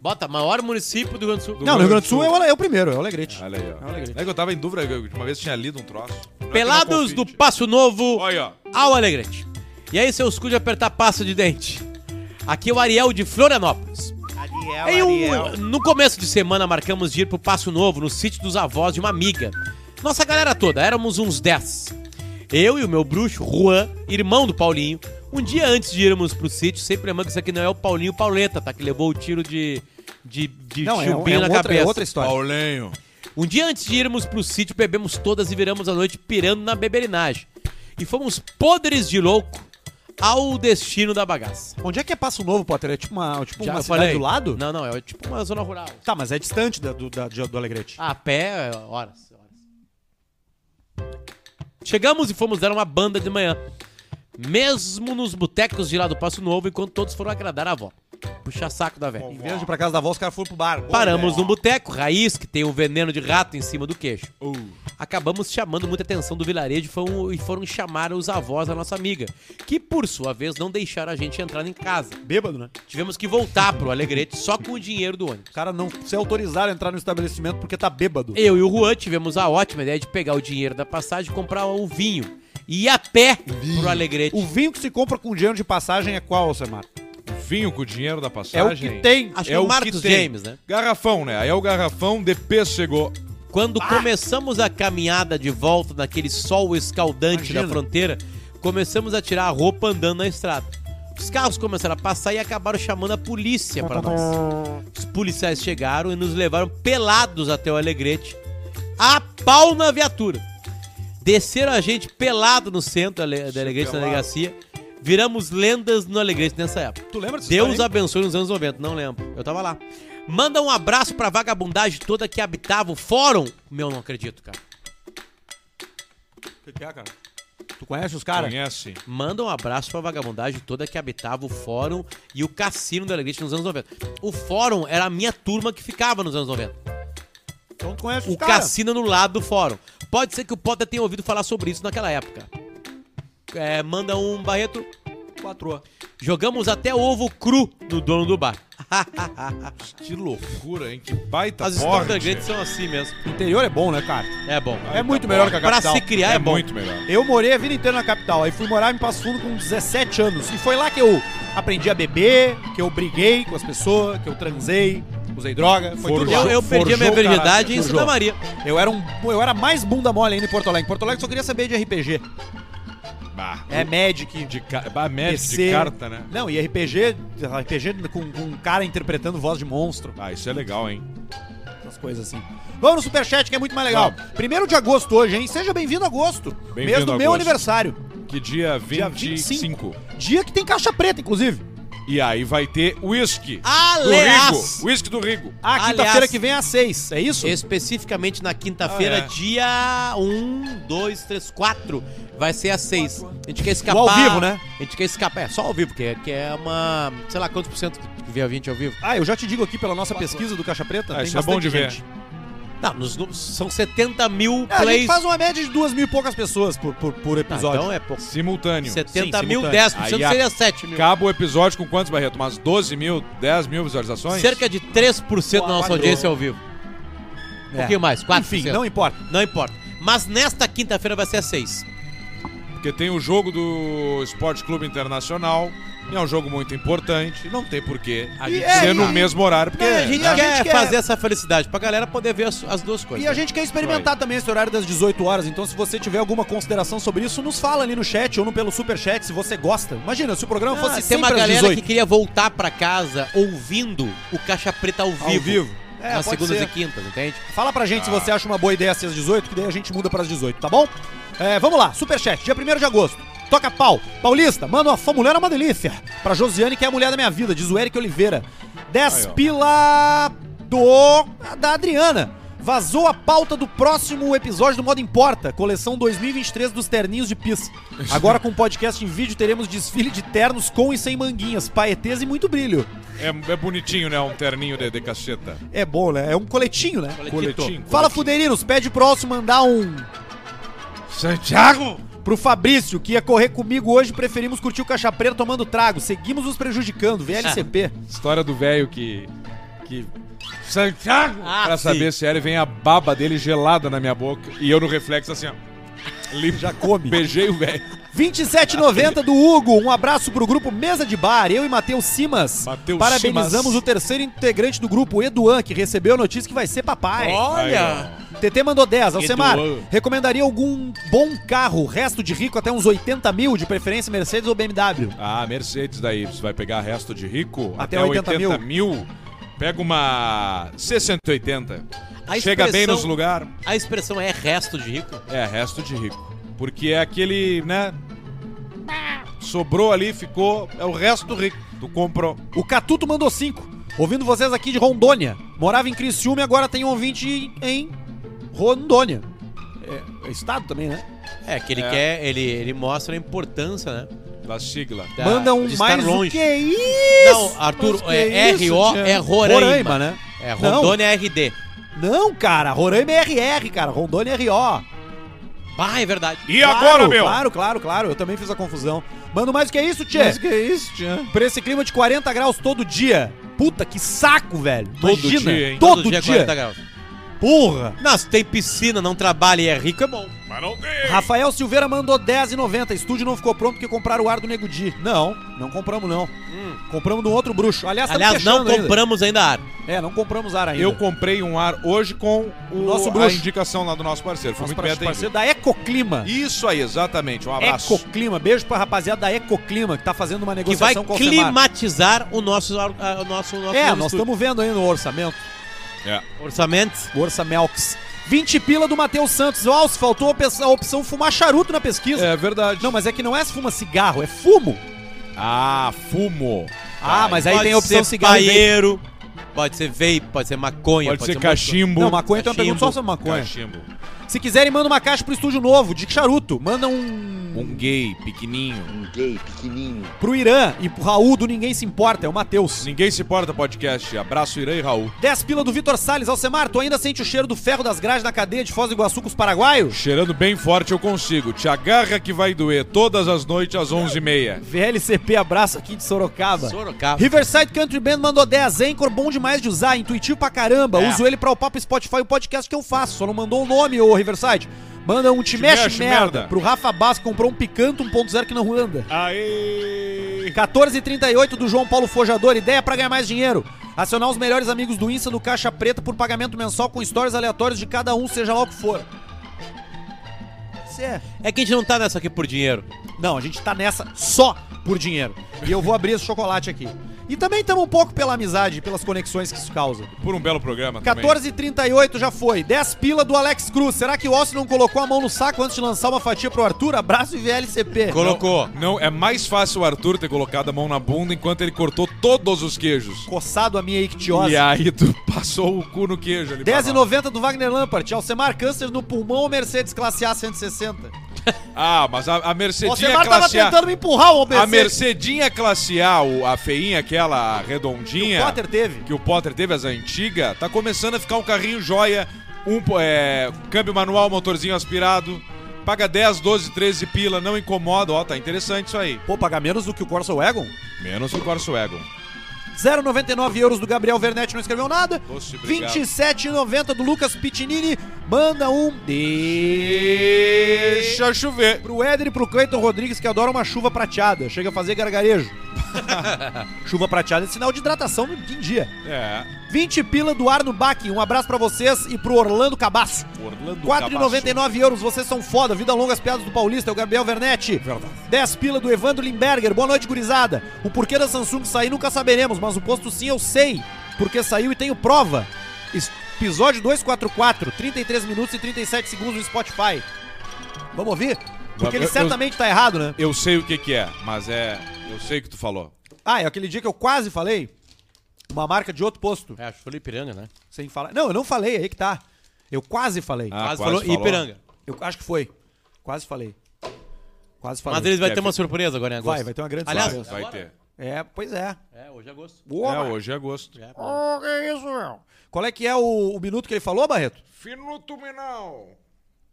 Bota, maior município do Rio Grande do Sul. não, no Rio Grande do Sul é o, é o primeiro, é o Alegrete. Olha aí, É o ó. Alegrete. É que eu tava em dúvida, eu uma vez tinha lido um troço. Não é que eu não Pelados do confie. Passo Novo Olha, ó. ao Alegrete. E aí, seus cu de apertar pasta de dente. Aqui é o Ariel de Florianópolis. Em um- no começo de semana, marcamos de ir pro Passo Novo, no sítio dos avós de uma amiga. Nossa galera toda, éramos uns 10. Eu e o meu bruxo, Juan, irmão do Paulinho. Um dia antes de irmos pro sítio, sempre lembrando que isso aqui não é o Paulinho Pauleta, tá? Que levou o tiro de, de, de Não, é, é na outra, cabeça. é outra história. Paulinho. Um dia antes de irmos pro sítio, bebemos todas e viramos a noite pirando na beberinagem. E fomos podres de louco ao destino da bagaça. Onde é que é Passo Novo, Potter? É tipo uma, tipo Já uma eu cidade falei? do lado? Não, não, é tipo uma zona rural. Tá, mas é distante da- do, da- do Alegrete. A pé, é, horas, horas. Chegamos e fomos dar uma banda de manhã. Mesmo nos botecos de lá do Passo Novo, enquanto todos foram agradar a avó. Puxa saco da velha. Em vez de ir pra casa da avó, os caras foram pro bar. Paramos num boteco, raiz, que tem um veneno de rato em cima do queixo. Acabamos chamando muita atenção do vilarejo e foram, e foram chamar os avós da nossa amiga, que por sua vez não deixaram a gente entrar em casa. Bêbado, né? Tivemos que voltar pro Alegrete só com o dinheiro do ônibus. O cara não se autorizaram a entrar no estabelecimento porque tá bêbado. Eu e o Juan tivemos a ótima ideia de pegar o dinheiro da passagem e comprar o vinho. E ir a pé pro Alegrete. O vinho que se compra com dinheiro de passagem é qual, Semar? Vinho com o dinheiro da É passagem. o que tem. Acho que É é o Marcos que tem. James, né? Garrafão, né? Aí é o garrafão de pêssego. Quando começamos a caminhada de volta naquele sol escaldante Imagina. na fronteira, começamos a tirar a roupa andando na estrada. Os carros começaram a passar e acabaram chamando a polícia para nós. Os policiais chegaram e nos levaram pelados até o Alegrete, a pau na viatura. Desceram a gente pelado no centro da da Alegrete, na delegacia. Viramos lendas no Alegrete nessa época. Tu lembra disso? Deus abençoe nos anos 90, não lembro. Eu tava lá. Manda um abraço pra vagabundagem toda que habitava o fórum. Meu, não acredito, cara. O que, que é, cara? Tu conhece os caras? Conhece? Manda um abraço pra vagabundagem toda que habitava o fórum e o cassino da Alegrete nos anos 90. O fórum era a minha turma que ficava nos anos 90. Então tu conhece os O caras. cassino no lado do fórum. Pode ser que o Potter tenha ouvido falar sobre isso naquela época. É, manda um Barreto. Quatro. Jogamos até ovo cru no dono do bar. Que loucura, hein? Que baita As histórias da porte. Alegrete são assim mesmo. O interior é bom, né, cara? É bom. É muito melhor que a Pra capital. se criar é, É bom. muito melhor. Eu morei a vida inteira na capital. Aí fui morar em Passo Fundo com 17 anos. E foi lá que eu aprendi a beber, que eu briguei com as pessoas, que eu transei, usei droga. Foi tudo lá. Eu, eu perdi a minha Forjou virgindade em caráter, Santa forjou. Maria. Eu era, um, eu era mais bunda mole ainda em Porto Alegre. Em Porto Alegre eu só queria saber de RPG. Bah, É Magic. de, ca... bah, Magic PC. de carta, né? Não, e RPG, RPG com, com um cara interpretando voz de monstro. Ah, isso é legal, hein? Essas coisas assim. Vamos no Superchat, que é muito mais legal. Primeiro de agosto hoje, hein? Seja bem-vindo a agosto. Bem-vindo mês do meu aniversário. Que dia Dia 25. Dia que tem caixa preta, inclusive. E aí vai ter whisky. Do Aliás, Rigo. Whisky do Rigo. Ah, quinta-feira que vem às seis. É isso? especificamente na quinta-feira, Ah, é. dia 1, 2, 3, 4, vai ser às 6. A gente quer escapar. ao vivo, né? A gente quer escapar. É só ao vivo, que é, que é uma. Sei lá quantos por cento que vê a 20 ao vivo. Ah, eu já te digo aqui pela nossa pesquisa do Caixa Preta. Ah, tem isso é bom de ver. Não, nos, são 70 mil É, a gente plays. faz uma média de duas mil e poucas pessoas por, por, por Ah, episódio. então é pouco. Simultâneo. 70 Sim, mil, simultâneo. 10% Aí a- seria 7 mil. Acaba o episódio com quantos, Barreto? Umas 12 mil, 10 mil visualizações? Cerca de 3% da nossa Quatro. audiência ao vivo. Um É. pouquinho mais, 4%. Enfim, não importa. Não importa. Mas nesta quinta-feira vai ser às 6. Porque tem o jogo do Esporte Clube Internacional. É um jogo muito importante. Não tem porquê A E gente, é, ser no mesmo horário. Porque a gente a quer gente quer- fazer essa felicidade pra galera poder ver as, as duas coisas. E a gente quer experimentar também esse horário das 18 horas, então se você tiver alguma consideração sobre isso, nos fala ali no chat ou no pelo superchat se você gosta. Imagina, se o programa Ah, fosse tem uma galera 18. que queria voltar pra casa ouvindo o Caixa Preta ao vivo. Ao vivo. É, nas segundas ser. e quintas, entende? Fala pra gente se Ah. você acha uma boa ideia ser às 18, que daí a gente muda para as 18, tá bom? É, vamos lá, superchat, dia 1 de agosto. Toca pau. Paulista, manda uma fã mulher é uma delícia. Pra Josiane, que é a mulher da minha vida, diz o Eric Oliveira. 10 Aí, ó. pila do. da Adriana. Vazou a pauta do próximo episódio do Modo Importa, coleção 2023 dos terninhos de pis. Agora com podcast em vídeo teremos desfile de ternos com e sem manguinhas, paetês e muito brilho. é, é bonitinho, né? Um terninho de, de caceta. É bom, né? É um coletinho, né? Coletinho. Fala, Fuderinos, pede pro Alcio mandar um Santiago! Pro Fabrício, que ia correr comigo hoje, preferimos curtir o Caixa Preta tomando trago. Seguimos nos prejudicando, VLCP. História do velho que. que. Santiago! Ah, pra sim. saber se era, vem a baba dele gelada na minha boca. E eu no reflexo assim, ó. Limpo. Já come. Beijei o velho. 27,90 do Hugo. Um abraço pro grupo Mesa de Bar. Eu e Matheus Simas. Matheus Parabenizamos Simas. o terceiro integrante do grupo, Eduan, que recebeu a notícia que vai ser papai. Olha! TT mandou 10. Alcemar, Eduan. recomendaria algum bom carro, resto de rico até uns 80 mil, de preferência Mercedes ou BMW? Ah, Mercedes daí. Você vai pegar resto de rico Até 80 mil. Pega uma C180. A Chega bem nos lugares. A expressão é resto de rico? É, resto de rico. Porque é aquele, né? Sobrou ali, ficou. É o resto do rico. Tu comprou. O Catuto mandou 5. Ouvindo vocês aqui de Rondônia. Morava em Criciúma e agora tem um ouvinte em Rondônia. É, é estado também, né? É, que ele É. quer, ele, ele mostra a importância, né? Da sigla. da- Manda um mais longe. o que é isso? Não, Arthur, é isso, RO é Roraima. Roraima, né? É, Rondônia é RD. Não, cara, Roraima é RR, cara. Rondônia é RO. Ah, é verdade. E Claro, agora, meu? Claro, claro, claro. Eu também fiz a confusão. Manda mais o que é isso, Tchê? que é isso, tia? Pra esse clima de 40 graus todo dia. Puta, que saco, velho. Todo Imagina. dia, hein? Todo, dia dia. 40 graus. Porra. Não, se tem piscina, não trabalha e é rico, é bom. Mas não tem. Rafael Silveira mandou 10,90. Estúdio não ficou pronto porque compraram o ar do Nego Di. Não, não compramos não. Compramos de um outro bruxo. Aliás, Aliás, não fechando ainda. compramos ainda ar. É, não compramos ar ainda. Eu comprei um ar hoje com o Nosso a bruxo. indicação lá do nosso parceiro. Foi Nosso muito bem parceiro da Ecoclima. Isso aí, exatamente. Um abraço. Ecoclima. Beijo pra rapaziada da Ecoclima que tá fazendo uma Que negociação vai com o Alcemar. climatizar o nosso, a- o nosso, o nosso É, nós estamos vendo aí no orçamento. É. Orçamento. Orçamelx. 20 pila do Matheus Santos. Ó, faltou a opção fumar charuto na pesquisa. É verdade. Não, mas é que não é se fuma cigarro, é fumo. Ah, fumo. Ah, mas aí Pode tem a opção ser cigarro e paieiro, pode ser vape, pode ser maconha, Pode, ser um monte de coisa. cachimbo. Não, maconha tem uma pergunta só Cachimbo. sobre maconha. Cachimbo. Se quiserem, manda uma caixa pro estúdio novo, de charuto. Manda um. Um gay pequenininho. Um gay pequenininho. Pro Irã e pro Raul do Ninguém Se Importa, é o Matheus. Ninguém se importa podcast. Abraço, Irã e Raul. 10 pila do Vitor Salles. Alcemar, tu ainda sente o cheiro do ferro das grades na cadeia de Foz do Iguaçu com os paraguaios? Cheirando bem forte eu consigo. Te agarra que vai doer todas as noites às 11h30. VLCP, abraço aqui de Sorocaba. Sorocaba. Riverside Country Band mandou 10. Anchor bom demais de usar, intuitivo pra caramba. É. Uso ele pra upar pro Spotify o podcast que eu faço. Só não mandou o nome, ô Riverside. Manda um te, mexe, mexe, merda, merda. pro Rafa Bass comprou um Picanto 1.0 que não anda. Aê! 14,38 do João Paulo Fojador. Ideia pra ganhar mais dinheiro. Acionar os melhores amigos do Insta do Caixa Preta por pagamento mensal com stories aleatórios de cada um, seja lá o que for. Isso é. É que a gente não tá nessa aqui por dinheiro. Não, a gente tá nessa só por dinheiro. E eu vou abrir esse chocolate aqui. E também estamos um pouco pela amizade, pelas conexões que isso causa. Por um belo programa também. 14h38 já foi. 10 pila do Alex Cruz. Será que o Ossi não colocou a mão no saco antes de lançar uma fatia pro Arthur? Abraço e VLCP. Colocou. Não, é mais fácil o Arthur ter colocado a mão na bunda enquanto ele cortou todos os queijos. Coçado a minha ictiose. E aí tu passou o cu no queijo ali. pra nós. 10,90 do Wagner Lampart. Alcemar, câncer no pulmão ou Mercedes classe A 160? Ah, mas a, a O Mercedinha tava classe A... tentando me empurrar o A Mercedes. Mercedinha classe A, o- a feinha, aquela O redondinha... Potter teve. que o Potter teve, as antigas, tá começando a ficar um carrinho joia, um é, câmbio manual, motorzinho aspirado, paga 10, 12, 13 pila, não incomoda, ó, tá interessante isso aí. Pô, paga menos do que o Corsa Wagon? Menos o Corso Wagon. 0,99 euros do Gabriel Vernetti, não escreveu nada. Doce, obrigado. 27,90 do Lucas Pitinini. Manda um Deixa chover. pro Éder e pro Cleiton Rodrigues, que adoram uma chuva prateada. Chega a fazer gargarejo. chuva prateada é sinal de hidratação no dia. É, 20 pila do Arno Bach. Um abraço pra vocês e pro Orlando Cabaço. Orlando 4,99 euros, vocês são foda. Vida longa, as piadas do Paulista, é o Gabriel Vernetti. 10 pila do Evandro Limberger. Boa noite, gurizada. O porquê da Samsung sair nunca saberemos, mas o posto sim eu sei. Porque saiu e tenho prova. Episódio 244, 33 minutos e 37 segundos no Spotify. Vamos ouvir? Porque ele Eu- eu- certamente tá errado, né? Eu sei o que que é, mas é... Eu sei o que tu falou. Ah, é aquele dia que eu quase falei. Uma marca de outro posto. É, acho que foi Ipiranga, né? Sem falar. Não, eu não falei, aí que tá. Eu quase falei. Ah, quase, quase falou, falou. Ipiranga. Eu acho que foi. Quase falei. Quase falei. Mas eles vai ter uma surpresa agora em agosto. Vai, vai ter uma grande Aliás, surpresa. Vai ter. É, pois é. É, hoje é agosto. É, hoje é agosto. É, Oh, que isso, meu? Qual é que é o, o minuto que ele falou, Barreto? Finuto Minal.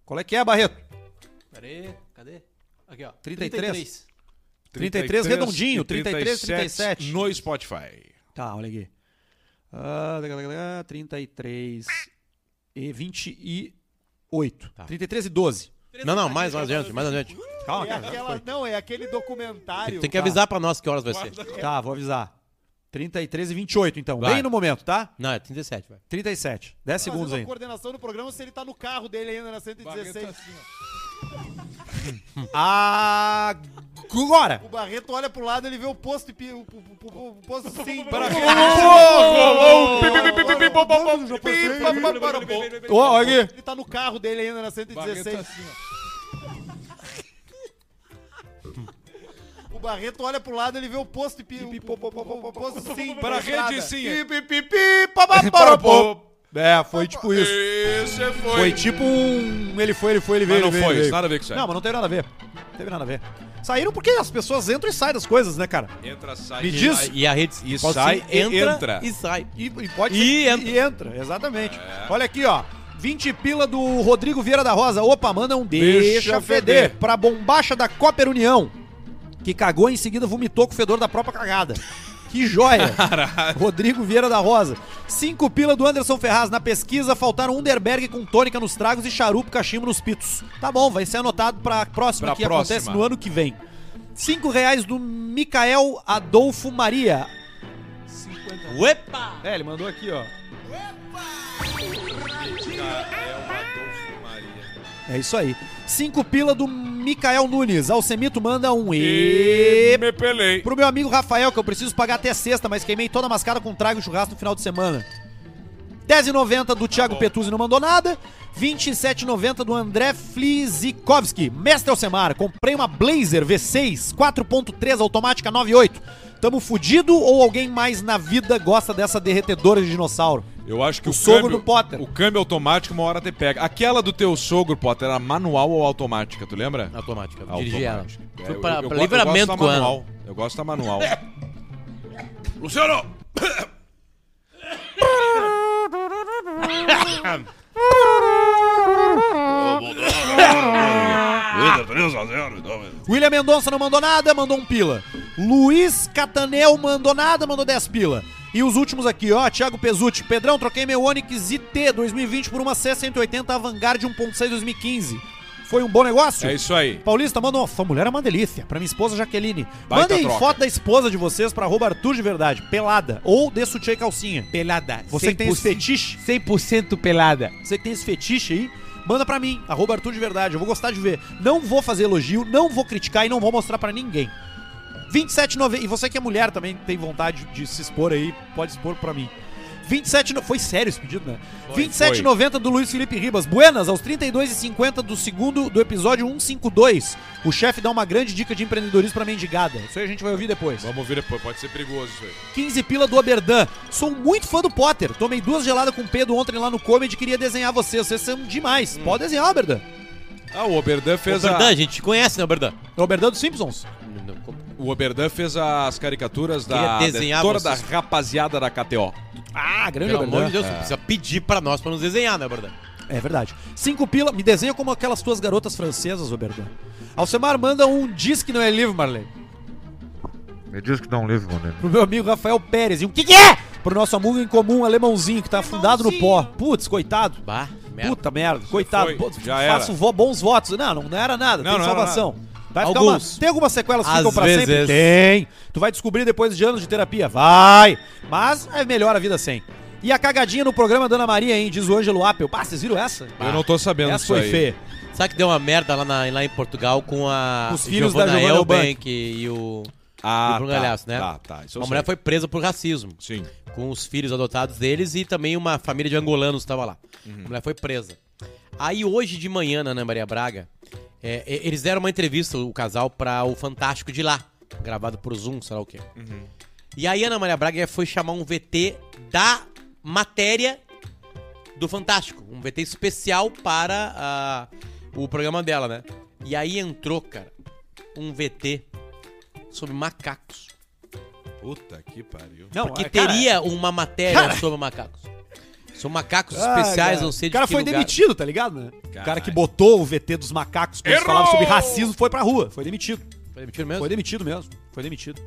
Qual é que é, Barreto? Pera aí, cadê? Aqui, ó. 33. 33 redondinho, e 33, 37. No Spotify. Tá, olha aqui. Ah, 33 e 28. Tá. 33 e 12. Não, não, mais, mais adiante, mais adiante. Calma, É cara. aquela, não, é aquele documentário. Tem que avisar pra nós que horas vai ser. Tá, vou avisar. 33 e 28, então. Vai. Bem no momento, tá? Não, é 37, vai. 37. 10 segundos Fazendo a ainda. coordenação do programa se ele tá no carro dele ainda na 116. Agora! O Barreto olha pro lado, ele vê o posto e pi- o, o, o, o posto sim. Um Ó, olha aqui. Ele tá no carro dele ainda na 116. assim, O Barreto olha pro lado, ele vê o posto e pi- o, o, o, o posto sim. Para a rede sim. É, foi tipo isso. Esse foi. Foi tipo um. Ele foi, ele foi, ele veio. Mas não ele veio, foi, isso nada a ver com isso aí. Não, mas não teve nada a ver. Não teve nada a ver. Saíram porque as pessoas entram e saem das coisas, né, cara? Entra, sai. Me diz. E a rede E pode sai ser, e entra, entra. e sai. E, e pode E ser- entra. e entra, exatamente. Olha aqui, ó. 20 pila do Rodrigo Vieira da Rosa. Opa, manda um deixa, Deixa feder. feder. pra bombacha da Cooper União. Que cagou e em seguida vomitou com o fedor da própria cagada. Que joia! Rodrigo Vieira da Rosa. Cinco pila do Anderson Ferraz. Na pesquisa, faltaram Underberg com tônica nos tragos e charupo cachimbo nos pitos. Tá bom, vai ser anotado pra próxima Pra que próxima. acontece no ano que vem. Cinco reais do Micael Adolfo Maria. Uepa! É, ele mandou aqui, ó. É isso aí. Cinco pila do Micael Nunes. Alcemito manda um E e me pelei. pro meu amigo Rafael, que eu preciso pagar até sexta, mas queimei toda a mascada com trago e churrasco no final de semana. 10,90 do Thiago Petuzzi não mandou nada. 27,90 do André Flizikovski. Mestre Alcemar, comprei uma Blazer V6 4.3 automática 98. Tamo fudido ou alguém mais na vida gosta dessa derretedora de dinossauro? Eu acho que O o, sogro câmbio, do Potter. O câmbio automático uma hora te pega. Aquela do teu sogro, Potter, era manual ou automática, tu lembra? Automática. Dirigi ela. Automática. É, eu- pra, eu pra go- livramento eu com gosto da ela. manual. Eu gosto da manual. Luciano! William Mendonça não mandou nada, mandou um pila. Luiz Catanel mandou nada, mandou 10 pila. E os últimos aqui, ó, Thiago Pesucci. Pedrão, troquei meu Onix IT 2020 por uma C180 Avantgarde 1.6 2015. Foi um bom negócio? É isso aí. Paulista, manda uma. Sua mulher é uma delícia. Pra minha esposa Jaqueline. Baita Mandem troca. foto da esposa de vocês pra arroba Arthur de verdade. Pelada. Ou de sutiã e calcinha. Pelada. Você que tem esse fetiche. 100% pelada. Você que tem esse fetiche aí, manda pra mim, arroba Arthur de Verdade. Eu vou gostar de ver. Não vou fazer elogio, não vou criticar e não vou mostrar pra ninguém. 27,90. E você que é mulher também tem vontade de se expor aí, pode expor pra mim. 27 no... Foi sério esse pedido, né? 27,90 do Luiz Felipe Ribas. Buenas, aos 32,50 do segundo do episódio 152. O chefe dá uma grande dica de empreendedorismo pra mendigada. Isso aí a gente vai ouvir depois. Vamos ouvir depois, pode ser perigoso isso aí. 15 pila do Oberdan. Sou muito fã do Potter. Tomei duas geladas com Pedro ontem lá no Comedy e queria desenhar vocês. Vocês são demais. Pode desenhar, Oberdan. Ah, o Oberdan fez Oberdan, a... a gente conhece, né, Oberdan? É o Oberdan dos Simpsons. O Oberdan fez as caricaturas da, toda da rapaziada da KTO. Ah, grande Pelo amor de Deus, você precisa pedir pra nós pra nos desenhar, né, Oberdan? É verdade. Cinco pila. Me desenha como aquelas tuas garotas francesas, Oberdan. Alcemar manda um diz que não é livro, Marlene. Me diz que dá um livro, mano. Pro meu amigo Rafael Pérez. E um que que é? Pro nosso amigo em comum, alemãozinho, que tá afundado no pó. Putz, coitado. Bah, merda. Puta merda, coitado. foi, já faço vo- bons votos. Não, não era nada. Não, tem não era salvação. Vai ficar Alguns. uma- tem algumas sequelas que Às ficam pra vezes. sempre? Tem. Tu vai descobrir depois de anos de terapia. Vai. Mas é melhor a vida sem. E a cagadinha no programa da Ana Maria, hein? Diz o Ângelo Appel. Pá, vocês viram essa? Eu não tô sabendo Essa disso foi aí. feia. Sabe que deu uma merda lá, na- lá em Portugal com a Os filhos da Giovanna Elbank e o, Ah, e o Bruno tá, Galhaço, né? Tá, tá. Isso eu uma sei. mulher foi presa por racismo, Sim. com os filhos adotados deles e também uma família de angolanos estava lá. Uhum. A mulher foi presa. Aí hoje de manhã, na Ana Maria Braga, é, é, eles deram uma entrevista, o casal, pra o Fantástico de lá, gravado por Zoom, sei lá o quê. Uhum. E aí a Ana Maria Braga foi chamar um VT da matéria do Fantástico. Um VT especial para o programa dela, né? E aí entrou, cara, um VT sobre macacos. Puta que pariu. Não, Porque é, cara, teria uma matéria cara. sobre macacos. São macacos Ah, especiais, cara. não sei O de cara que foi lugar. demitido, tá ligado, né? O cara que botou o VT dos macacos quando eles Errou! falavam sobre racismo foi pra rua. Foi demitido. Foi demitido mesmo? Foi demitido mesmo. Foi demitido.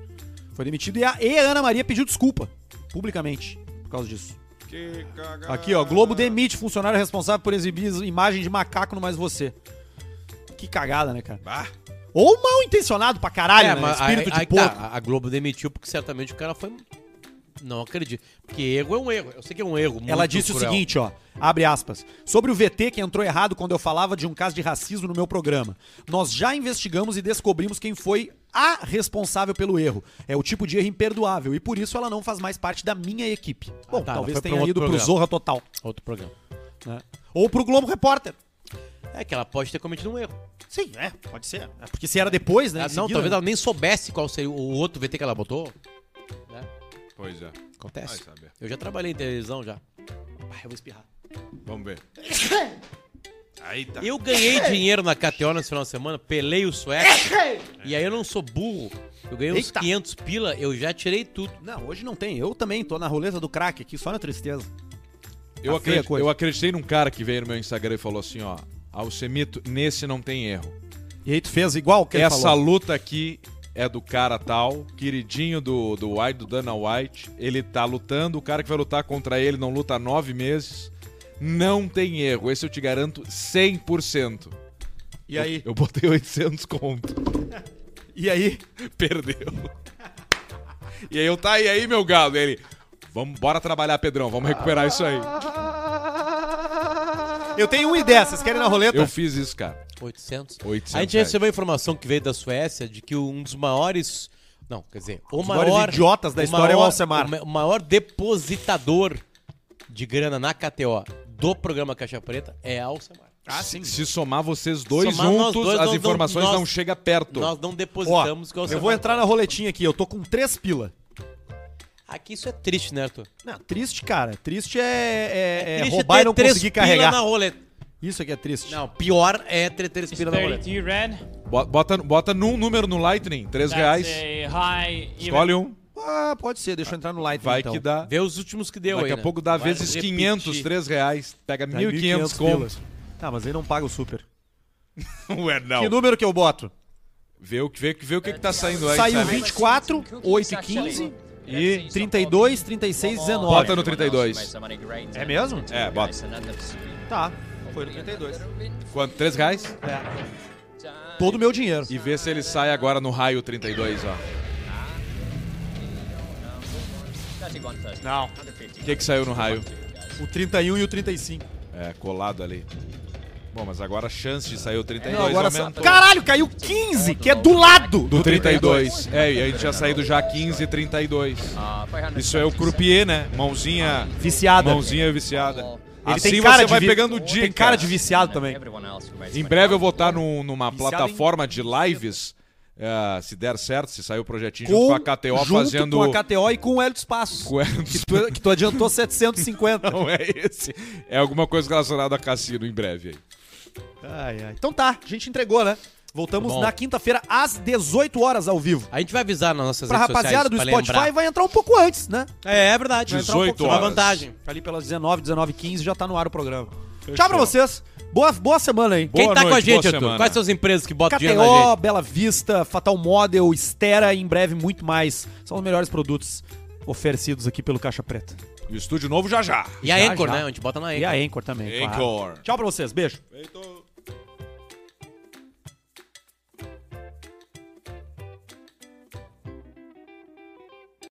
Foi demitido e a, e a Ana Maria pediu desculpa. Publicamente. Por causa disso. Que cagada. Aqui, ó. Globo demite funcionário responsável por exibir imagem de macaco no Mais Você. Que cagada, né, cara? Bah. Ou mal intencionado pra caralho, É, né? mas Espírito aí- de aí tá, porco. a Globo demitiu porque certamente o cara foi Não acredito. Porque erro é um erro. Eu sei que é um erro. Ela disse o cruel. seguinte, ó. Abre aspas. Sobre o VT que entrou errado quando eu falava de um caso de racismo no meu programa. Nós já investigamos e descobrimos quem foi a responsável pelo erro. É o tipo de erro imperdoável e por isso ela não faz mais parte da minha equipe. Bom, tá, ela talvez tenha ido pro programa. Zorra Total. Outro programa. né? Ou pro Globo Repórter. É que ela pode ter cometido um erro. Sim, é, pode ser. É porque se era depois, né? Ah, não, seguida, talvez né? ela nem soubesse qual seria o outro VT que ela botou. Pois é. Vai Acontece. saber. Eu já trabalhei em televisão já. Ah, eu vou espirrar. Vamos ver. Aí tá. Eu ganhei dinheiro na KTO nesse final de semana, pelei o sueco. e aí eu não sou burro. Eu ganhei uns Eita. 500 pila, eu já tirei tudo. Não, hoje não tem. Eu também tô na roleta do crack aqui, só na tristeza. Eu, Tá feia a acredit- coisa. eu acreditei num cara que veio no meu Instagram e falou assim, ó. Alcemito, nesse não tem erro. E aí tu fez igual que ele Essa falou. luta aqui é do cara tal, queridinho do, do White, do Dana White. Ele tá lutando, o cara que vai lutar contra ele não luta há nove meses. Não tem erro, esse eu te garanto 100%. E aí? Eu botei 800 conto. E aí? Perdeu. E aí eu, tá e aí, meu galo? E ele, vamos, bora trabalhar, Pedrão, vamos recuperar isso aí. Eu tenho uma ideia, vocês querem na roleta? Eu fiz isso, cara. 800. 800 a gente reais. recebeu a informação que veio da Suécia de que um dos maiores. Não, quer dizer, o maiores maior. idiotas da história é o maior- Alcemar. O ma- o maior depositador de grana na KTO do programa Caixa Preta é a Alcemar. Ah, sim. Se somar vocês dois Somar juntos, dois, as nós informações nós- não chegam perto. Nós não Ó, depositamos com o eu Alcemar. vou entrar na roletinha aqui, eu tô com três pila. Aqui isso é triste, né, Arthur? Não, triste, cara. Triste é, é- é Triste roubar ter e não três conseguir pila carregar. na roleta. Isso aqui é triste. Não, pior é ter três pila na roleta. 32 red. Bo- Bota, bota num número no Lightning, 3 That's reais. a high. Escolhe um, Ah, pode ser, deixa eu entrar no light vai então. que dá. Vê os últimos que deu Daqui aí, a né? pouco dá Vai vezes repetir. 500, 3 reais. Pega Dá 1.500 pila. conto. Tá, mas aí não paga o super. Ué, não. Que número que eu boto? Vê o que, vê, vê o que, que tá saindo aí. Saiu sabe? 24, 8 e 15, E 32, 36, 19. Bota no 32. É mesmo? É, bota. Tá, foi no 32. Quanto? 3 reais? Todo o meu dinheiro. E vê se ele sai agora no raio 32, ó. Não. O que que saiu no raio? O 31 e o 35. É, colado ali. Bom, mas agora a chance de sair o 32 Não, agora sa- aumentou. Caralho, caiu 15, que é do lado Do 32. É, e a gente já saído já 15 e 32. Isso é o croupier, né? Mãozinha... Viciada. Mãozinha viciada. Ele assim tem cara você de vai vi- pegando dica. Tem cara de viciado também. Em breve eu vou estar num- numa Viciado plataforma de lives, eh, se der certo, se sair o projetinho junto com a KTO junto fazendo... com a KTO e com o Hélio dos Passos. com ela- Que tu, que tu adiantou 750. Não é esse. É alguma coisa relacionada a cassino em breve aí. Ai, ai. Então tá, a gente entregou, né? Voltamos Bom. na quinta-feira às 18 horas ao vivo. A gente vai avisar nas nossas Pra redes rapaziada do sociais, Spotify lembrar. vai entrar um pouco antes, né? É, é verdade. Vai entrar um 18 pouco- Uma horas. vantagem. Ali pelas 19, 19 15 já tá no ar o programa. Tchau pra vocês. Boa, boa semana aí. Quem Boa tá com a noite, gente, Arthur? Quais são as empresas que botam dinheiro na KTO, gente? Bela Vista, Fatal Model, Estera e em breve muito mais. São os melhores produtos oferecidos aqui pelo Caixa Preta. E o estúdio novo já já. E a Já, Anchor, já. né? A gente bota na E Anchor. a Anchor também. claro. Anchor. Tchau pra vocês. Beijo. Feito.